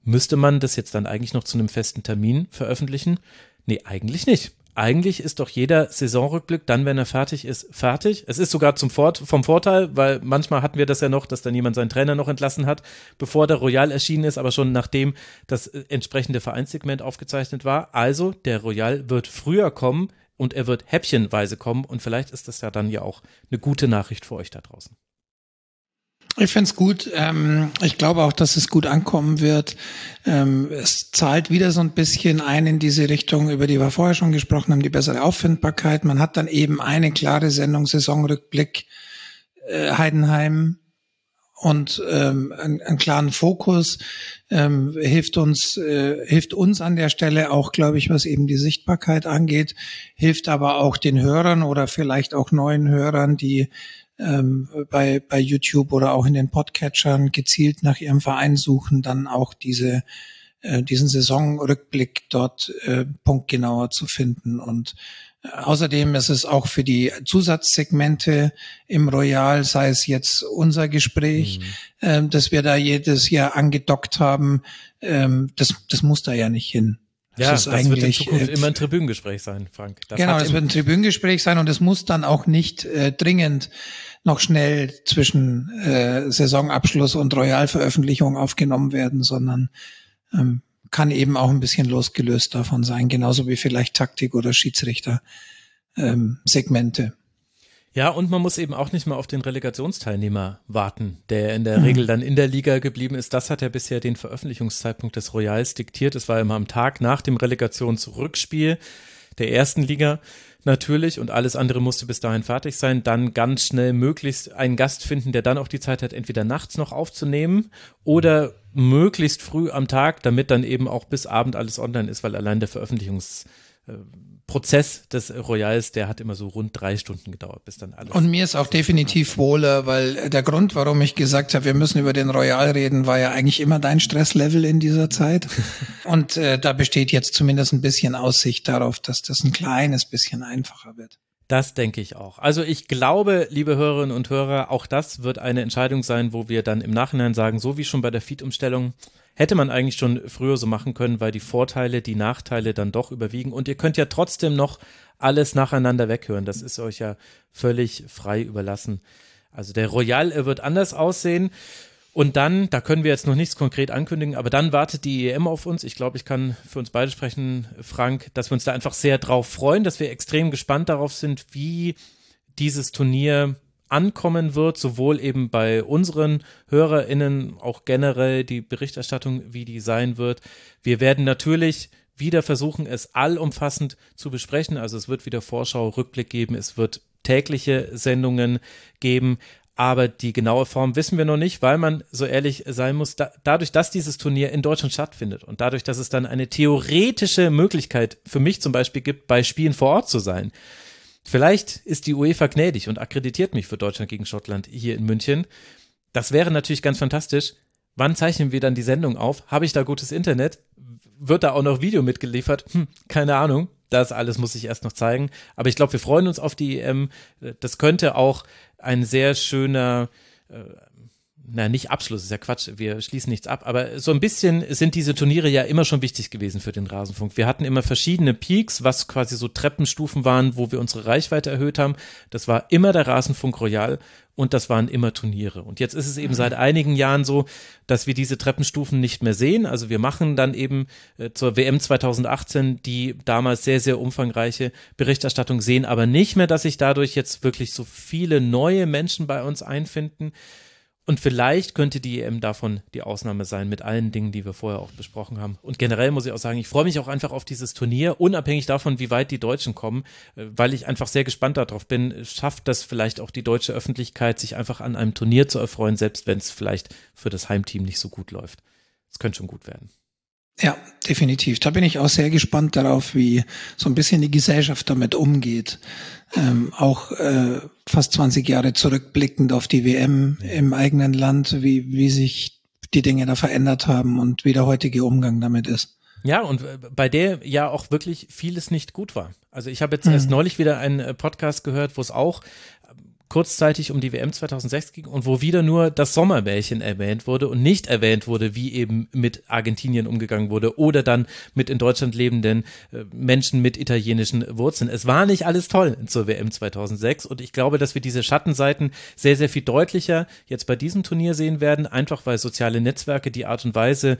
Müsste man das jetzt dann eigentlich noch zu einem festen Termin veröffentlichen? Nee, eigentlich nicht. Eigentlich ist doch jeder Saisonrückblick dann, wenn er fertig ist, fertig. Es ist sogar zum Fort vom Vorteil, weil manchmal hatten wir das ja noch, dass dann jemand seinen Trainer noch entlassen hat, bevor der Royal erschienen ist, aber schon nachdem das äh, entsprechende Vereinssegment aufgezeichnet war. Also der Royal wird früher kommen und er wird häppchenweise kommen und vielleicht ist das ja dann ja auch eine gute Nachricht für euch da draußen. Ich finde es gut. Ähm, ich glaube auch, dass es gut ankommen wird. Ähm, es zahlt wieder so ein bisschen ein in diese Richtung, über die wir vorher schon gesprochen haben, die bessere Auffindbarkeit. Man hat dann eben eine klare Sendung, Saisonrückblick, äh, Heidenheim und ähm, einen, einen klaren Fokus ähm, hilft uns äh, hilft uns an der Stelle auch, glaube ich, was eben die Sichtbarkeit angeht, hilft aber auch den Hörern oder vielleicht auch neuen Hörern, die ähm, bei, bei YouTube oder auch in den Podcatchern gezielt nach ihrem Verein suchen, dann auch diese äh, diesen Saisonrückblick dort äh, punktgenauer zu finden. Und äh, außerdem ist es auch für die Zusatzsegmente im Royal, sei es jetzt unser Gespräch, mhm. ähm, dass wir da jedes Jahr angedockt haben, ähm, das, das muss da ja nicht hin. Ja, das, das wird in Zukunft äh, immer ein Tribünengespräch sein, Frank. Das genau, es wird ein Tribünengespräch sein und es muss dann auch nicht äh, dringend noch schnell zwischen äh, Saisonabschluss und Royalveröffentlichung aufgenommen werden, sondern ähm, kann eben auch ein bisschen losgelöst davon sein, genauso wie vielleicht Taktik oder Schiedsrichter ähm, Segmente. Ja, und man muss eben auch nicht mal auf den Relegationsteilnehmer warten, der in der mhm. Regel dann in der Liga geblieben ist. Das hat ja bisher den Veröffentlichungszeitpunkt des Royals diktiert. Es war immer am Tag nach dem Relegationsrückspiel der ersten Liga natürlich und alles andere musste bis dahin fertig sein. Dann ganz schnell möglichst einen Gast finden, der dann auch die Zeit hat, entweder nachts noch aufzunehmen oder möglichst früh am Tag, damit dann eben auch bis Abend alles online ist, weil allein der Veröffentlichungs äh, Prozess des Royals, der hat immer so rund drei Stunden gedauert, bis dann alles. Und mir ist auch definitiv wohler, weil der Grund, warum ich gesagt habe, wir müssen über den Royal reden, war ja eigentlich immer dein Stresslevel in dieser Zeit. [LAUGHS] Und äh, da besteht jetzt zumindest ein bisschen Aussicht darauf, dass das ein kleines bisschen einfacher wird. Das denke ich auch. Also ich glaube, liebe Hörerinnen und Hörer, auch das wird eine Entscheidung sein, wo wir dann im Nachhinein sagen, so wie schon bei der Feed-Umstellung, Hätte man eigentlich schon früher so machen können, weil die Vorteile, die Nachteile dann doch überwiegen. Und ihr könnt ja trotzdem noch alles nacheinander weghören. Das ist euch ja völlig frei überlassen. Also der Royal wird anders aussehen. Und dann, da können wir jetzt noch nichts konkret ankündigen, aber dann wartet die EM auf uns. Ich glaube, ich kann für uns beide sprechen, Frank, dass wir uns da einfach sehr drauf freuen, dass wir extrem gespannt darauf sind, wie dieses Turnier ankommen wird, sowohl eben bei unseren HörerInnen, auch generell die Berichterstattung, wie die sein wird. Wir werden natürlich wieder versuchen, es allumfassend zu besprechen. Also es wird wieder Vorschau, Rückblick geben, es wird tägliche Sendungen geben. Aber die genaue Form wissen wir noch nicht, weil man so ehrlich sein muss, da, dadurch, dass dieses Turnier in Deutschland stattfindet und dadurch, dass es dann eine theoretische Möglichkeit für mich zum Beispiel gibt, bei Spielen vor Ort zu sein, Vielleicht ist die UEFA gnädig und akkreditiert mich für Deutschland gegen Schottland hier in München. Das wäre natürlich ganz fantastisch. Wann zeichnen wir dann die Sendung auf? Habe ich da gutes Internet? Wird da auch noch Video mitgeliefert? Hm, keine Ahnung. Das alles muss ich erst noch zeigen. Aber ich glaube, wir freuen uns auf die EM. Das könnte auch ein sehr schöner äh, na, nicht Abschluss, ist ja Quatsch, wir schließen nichts ab, aber so ein bisschen sind diese Turniere ja immer schon wichtig gewesen für den Rasenfunk. Wir hatten immer verschiedene Peaks, was quasi so Treppenstufen waren, wo wir unsere Reichweite erhöht haben. Das war immer der Rasenfunk Royal und das waren immer Turniere. Und jetzt ist es eben seit einigen Jahren so, dass wir diese Treppenstufen nicht mehr sehen. Also wir machen dann eben äh, zur WM 2018 die damals sehr, sehr umfangreiche Berichterstattung, sehen aber nicht mehr, dass sich dadurch jetzt wirklich so viele neue Menschen bei uns einfinden. Und vielleicht könnte die EM davon die Ausnahme sein, mit allen Dingen, die wir vorher auch besprochen haben. Und generell muss ich auch sagen, ich freue mich auch einfach auf dieses Turnier, unabhängig davon, wie weit die Deutschen kommen, äh, weil ich einfach sehr gespannt darauf bin, schafft das vielleicht auch die deutsche Öffentlichkeit, sich einfach an einem Turnier zu erfreuen, selbst wenn es vielleicht für das Heimteam nicht so gut läuft. Es könnte schon gut werden. Ja, definitiv. Da bin ich auch sehr gespannt darauf, wie so ein bisschen die Gesellschaft damit umgeht. Ähm, auch äh, fast 20 Jahre zurückblickend auf die WM im eigenen Land, wie, wie sich die Dinge da verändert haben und wie der heutige Umgang damit ist. Ja, und äh, bei der ja auch wirklich vieles nicht gut war. Also ich habe jetzt mhm. erst neulich wieder einen äh, Podcast gehört, wo es auch kurzzeitig um die WM 2006 ging und wo wieder nur das Sommermärchen erwähnt wurde und nicht erwähnt wurde, wie eben mit Argentinien umgegangen wurde oder dann mit in Deutschland lebenden äh, Menschen mit italienischen Wurzeln. Es war nicht alles toll zur WM 2006 und ich glaube, dass wir diese Schattenseiten sehr, sehr viel deutlicher jetzt bei diesem Turnier sehen werden, einfach weil soziale Netzwerke die Art und Weise,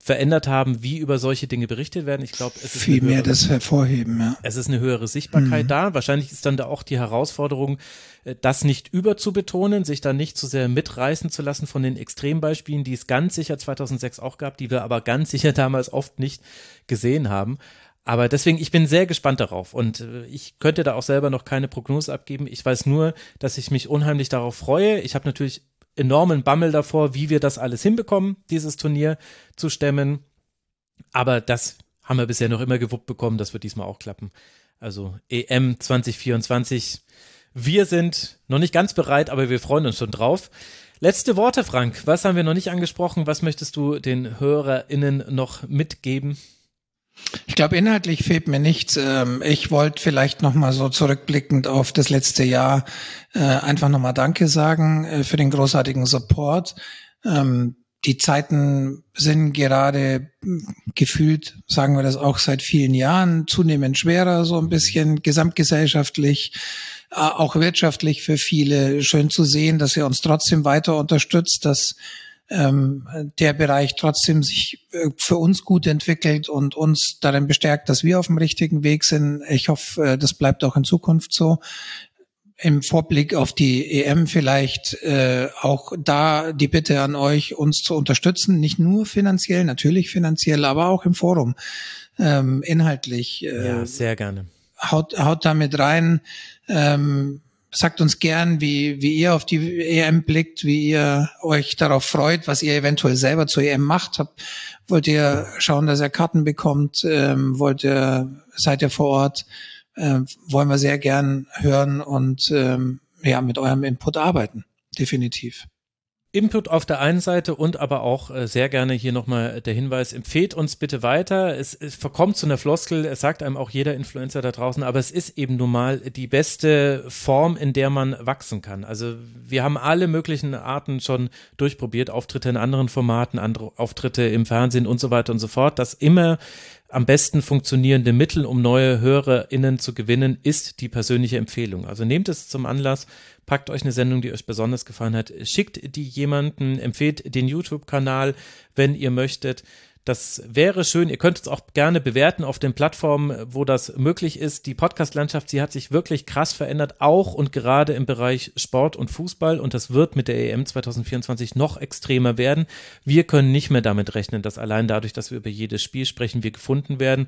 verändert haben, wie über solche Dinge berichtet werden. Ich glaube, es ist Viel eine mehr höhere- das hervorheben, ja. es ist eine höhere Sichtbarkeit da. Wahrscheinlich ist dann da auch die Herausforderung, äh, das nicht überzubetonen, sich da nicht zu sehr mitreißen zu lassen von den Extrembeispielen, die es ganz sicher 2006 auch gab, die wir aber ganz sicher damals oft nicht gesehen haben. Aber deswegen, ich bin sehr gespannt darauf und äh, ich könnte da auch selber noch keine Prognose abgeben. Ich weiß nur, dass ich mich unheimlich darauf freue. Ich habe natürlich enormen Bammel davor, wie wir das alles hinbekommen, dieses Turnier zu stemmen. Aber das haben wir bisher noch immer gewuppt bekommen. Das wird diesmal auch klappen. Also EM 2024. Wir sind noch nicht ganz bereit, aber wir freuen uns schon drauf. Letzte Worte, Frank. Was haben wir noch nicht angesprochen? Was möchtest du den HörerInnen noch mitgeben? Ich glaube, inhaltlich fehlt mir nichts. Ähm, Ich wollte vielleicht nochmal so zurückblickend auf das letzte Jahr äh, einfach nochmal Danke sagen äh, für den großartigen Support. Ähm, Die Zeiten sind gerade mh, gefühlt, sagen wir das auch seit vielen Jahren, zunehmend schwerer, so ein bisschen gesamtgesellschaftlich, äh, auch wirtschaftlich für viele. Schön zu sehen, dass ihr uns trotzdem weiter unterstützt, dass ähm, der Bereich trotzdem sich äh, für uns gut entwickelt und uns darin bestärkt, dass wir auf dem richtigen Weg sind. Ich hoffe, äh, das bleibt auch in Zukunft so. Im Vorblick auf die EM vielleicht äh, auch da die Bitte an euch, uns zu unterstützen, nicht nur finanziell, natürlich finanziell, aber auch im Forum, ähm, inhaltlich. Äh, Ja, sehr gerne. haut, haut damit rein. Ähm, sagt uns gern, wie, wie ihr auf die EM blickt, wie ihr euch darauf freut, was ihr eventuell selber zur EM macht. Habt, wollt ihr schauen, dass ihr Karten bekommt? Ähm, wollt ihr, seid ihr vor Ort? Ähm, wollen wir sehr gern hören und ähm, ja, mit eurem Input arbeiten. Definitiv. Input auf der einen Seite und aber auch äh, sehr gerne hier nochmal der Hinweis, empfehlt uns bitte weiter. Es, es verkommt zu einer Floskel, es sagt einem auch jeder Influencer da draußen, aber es ist eben nun mal die beste Form, in der man wachsen kann. Also wir haben alle möglichen Arten schon durchprobiert, Auftritte in anderen Formaten, andere Auftritte im Fernsehen und so weiter und so fort. Das immer am besten funktionierende Mittel, um neue HörerInnen zu gewinnen, ist die persönliche Empfehlung. Also nehmt es zum Anlass, packt euch eine Sendung, die euch besonders gefallen hat, schickt die jemanden, empfehlt den YouTube-Kanal, wenn ihr möchtet. Das wäre schön. Ihr könnt es auch gerne bewerten auf den Plattformen, wo das möglich ist. Die Podcast-Landschaft, sie hat sich wirklich krass verändert, auch und gerade im Bereich Sport und Fußball. Und das wird mit der EM 2024 noch extremer werden. Wir können nicht mehr damit rechnen, dass allein dadurch, dass wir über jedes Spiel sprechen, wir gefunden werden.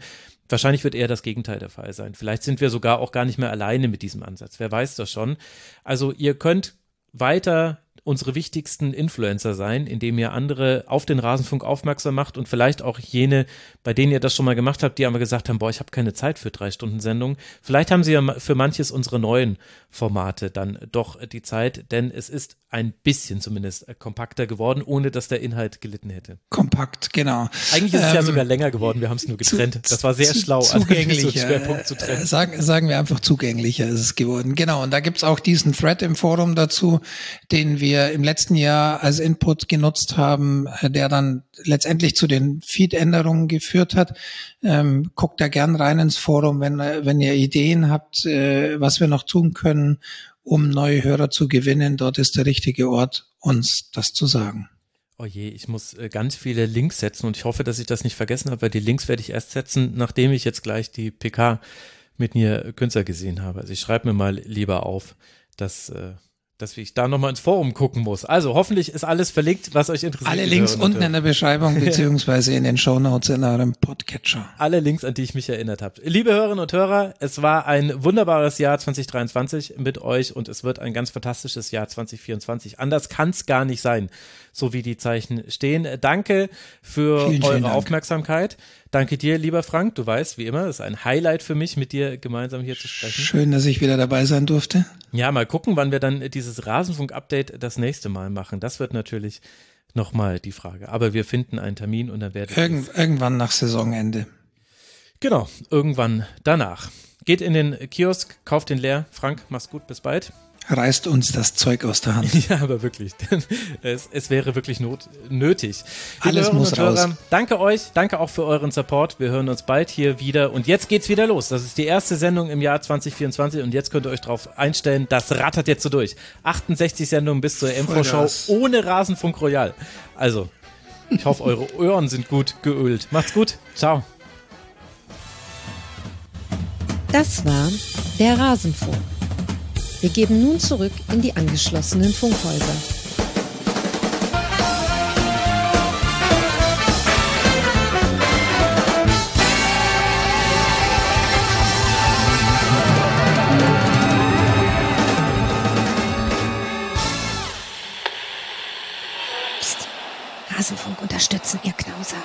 Wahrscheinlich wird eher das Gegenteil der Fall sein. Vielleicht sind wir sogar auch gar nicht mehr alleine mit diesem Ansatz. Wer weiß das schon. Also ihr könnt weiter unsere wichtigsten Influencer sein, indem ihr andere auf den Rasenfunk aufmerksam macht und vielleicht auch jene, bei denen ihr das schon mal gemacht habt, die aber gesagt haben, boah, ich habe keine Zeit für drei Stunden Sendung. Vielleicht haben sie ja für manches unsere neuen Formate dann doch die Zeit, denn es ist ein bisschen zumindest kompakter geworden, ohne dass der Inhalt gelitten hätte. Kompakt, genau. Eigentlich ist es ja Ähm, sogar länger geworden, wir haben es nur getrennt. zu- das war sehr zu- schlau, diesem Zugänglicher. Schwerpunkt zu trennen. Äh, Sagen, sagen wir einfach zugänglicher ist es geworden. Genau. Und da gibt's auch diesen Thread im Forum dazu, den wir im letzten Jahr als Input genutzt haben, äh, der dann letztendlich zu den Feed-Änderungen geführt hat. Ähm, guckt da gern rein ins Forum, wenn, wenn ihr Ideen habt, äh, was wir noch tun können, um neue Hörer zu gewinnen. Dort ist der richtige Ort, uns das zu sagen. Oh je, ich muss äh, ganz viele Links setzen und ich hoffe, dass ich das nicht vergessen habe, weil die Links werde ich erst setzen, nachdem ich jetzt gleich die PK mit mir Künstler gesehen habe. Also ich schreibe mir mal lieber auf, dass, äh, dass ich da nochmal ins Forum gucken muss. Also hoffentlich ist alles verlinkt, was euch interessiert. Alle Links unten in der Beschreibung [LAUGHS] beziehungsweise in den Shownotes in eurem Podcatcher. alle Links, an die ich mich erinnert habe. Liebe Hörerinnen und Hörer, es war ein wunderbares Jahr 2023 mit euch und es wird ein ganz fantastisches Jahr 2024. Anders kann es gar nicht sein, so wie die Zeichen stehen. Danke für Vielen, vielen eure Dank. Aufmerksamkeit. Danke dir, lieber Frank. Du weißt, wie immer, es ist ein Highlight für mich, mit dir gemeinsam hier zu sprechen. Schön, dass ich wieder dabei sein durfte. Ja, mal gucken, wann wir dann dieses Rasenfunk-Update das nächste Mal machen. Das wird natürlich nochmal die Frage. Aber wir finden einen Termin und dann werde ich Irgend, irgendwann nach Saisonende. Genau, irgendwann danach. Geht in den Kiosk, kauft den leer. Frank, mach's gut, bis bald. Reißt uns das Zeug aus der Hand. [LAUGHS] Ja, aber wirklich. [LAUGHS] Es, es wäre wirklich not, nötig. Liebe Alles muss und Hörer, raus. Danke euch, danke auch für euren Support. Wir hören uns bald hier wieder. Und jetzt geht's wieder los. Das ist die erste Sendung im Jahr 2024 und jetzt könnt ihr euch darauf einstellen, das rattert jetzt so durch. 68 Sendungen bis zur Vollgas. ohne Rasenfunk Royal. Also, Ich hoffe, eure [LAUGHS] Ohren sind gut geölt. Macht's gut. Ciao. Das war der Rasenfunk. Wir geben nun zurück in die angeschlossenen Funkhäuser. Psst. Rasenfunk unterstützen, ihr Knauser.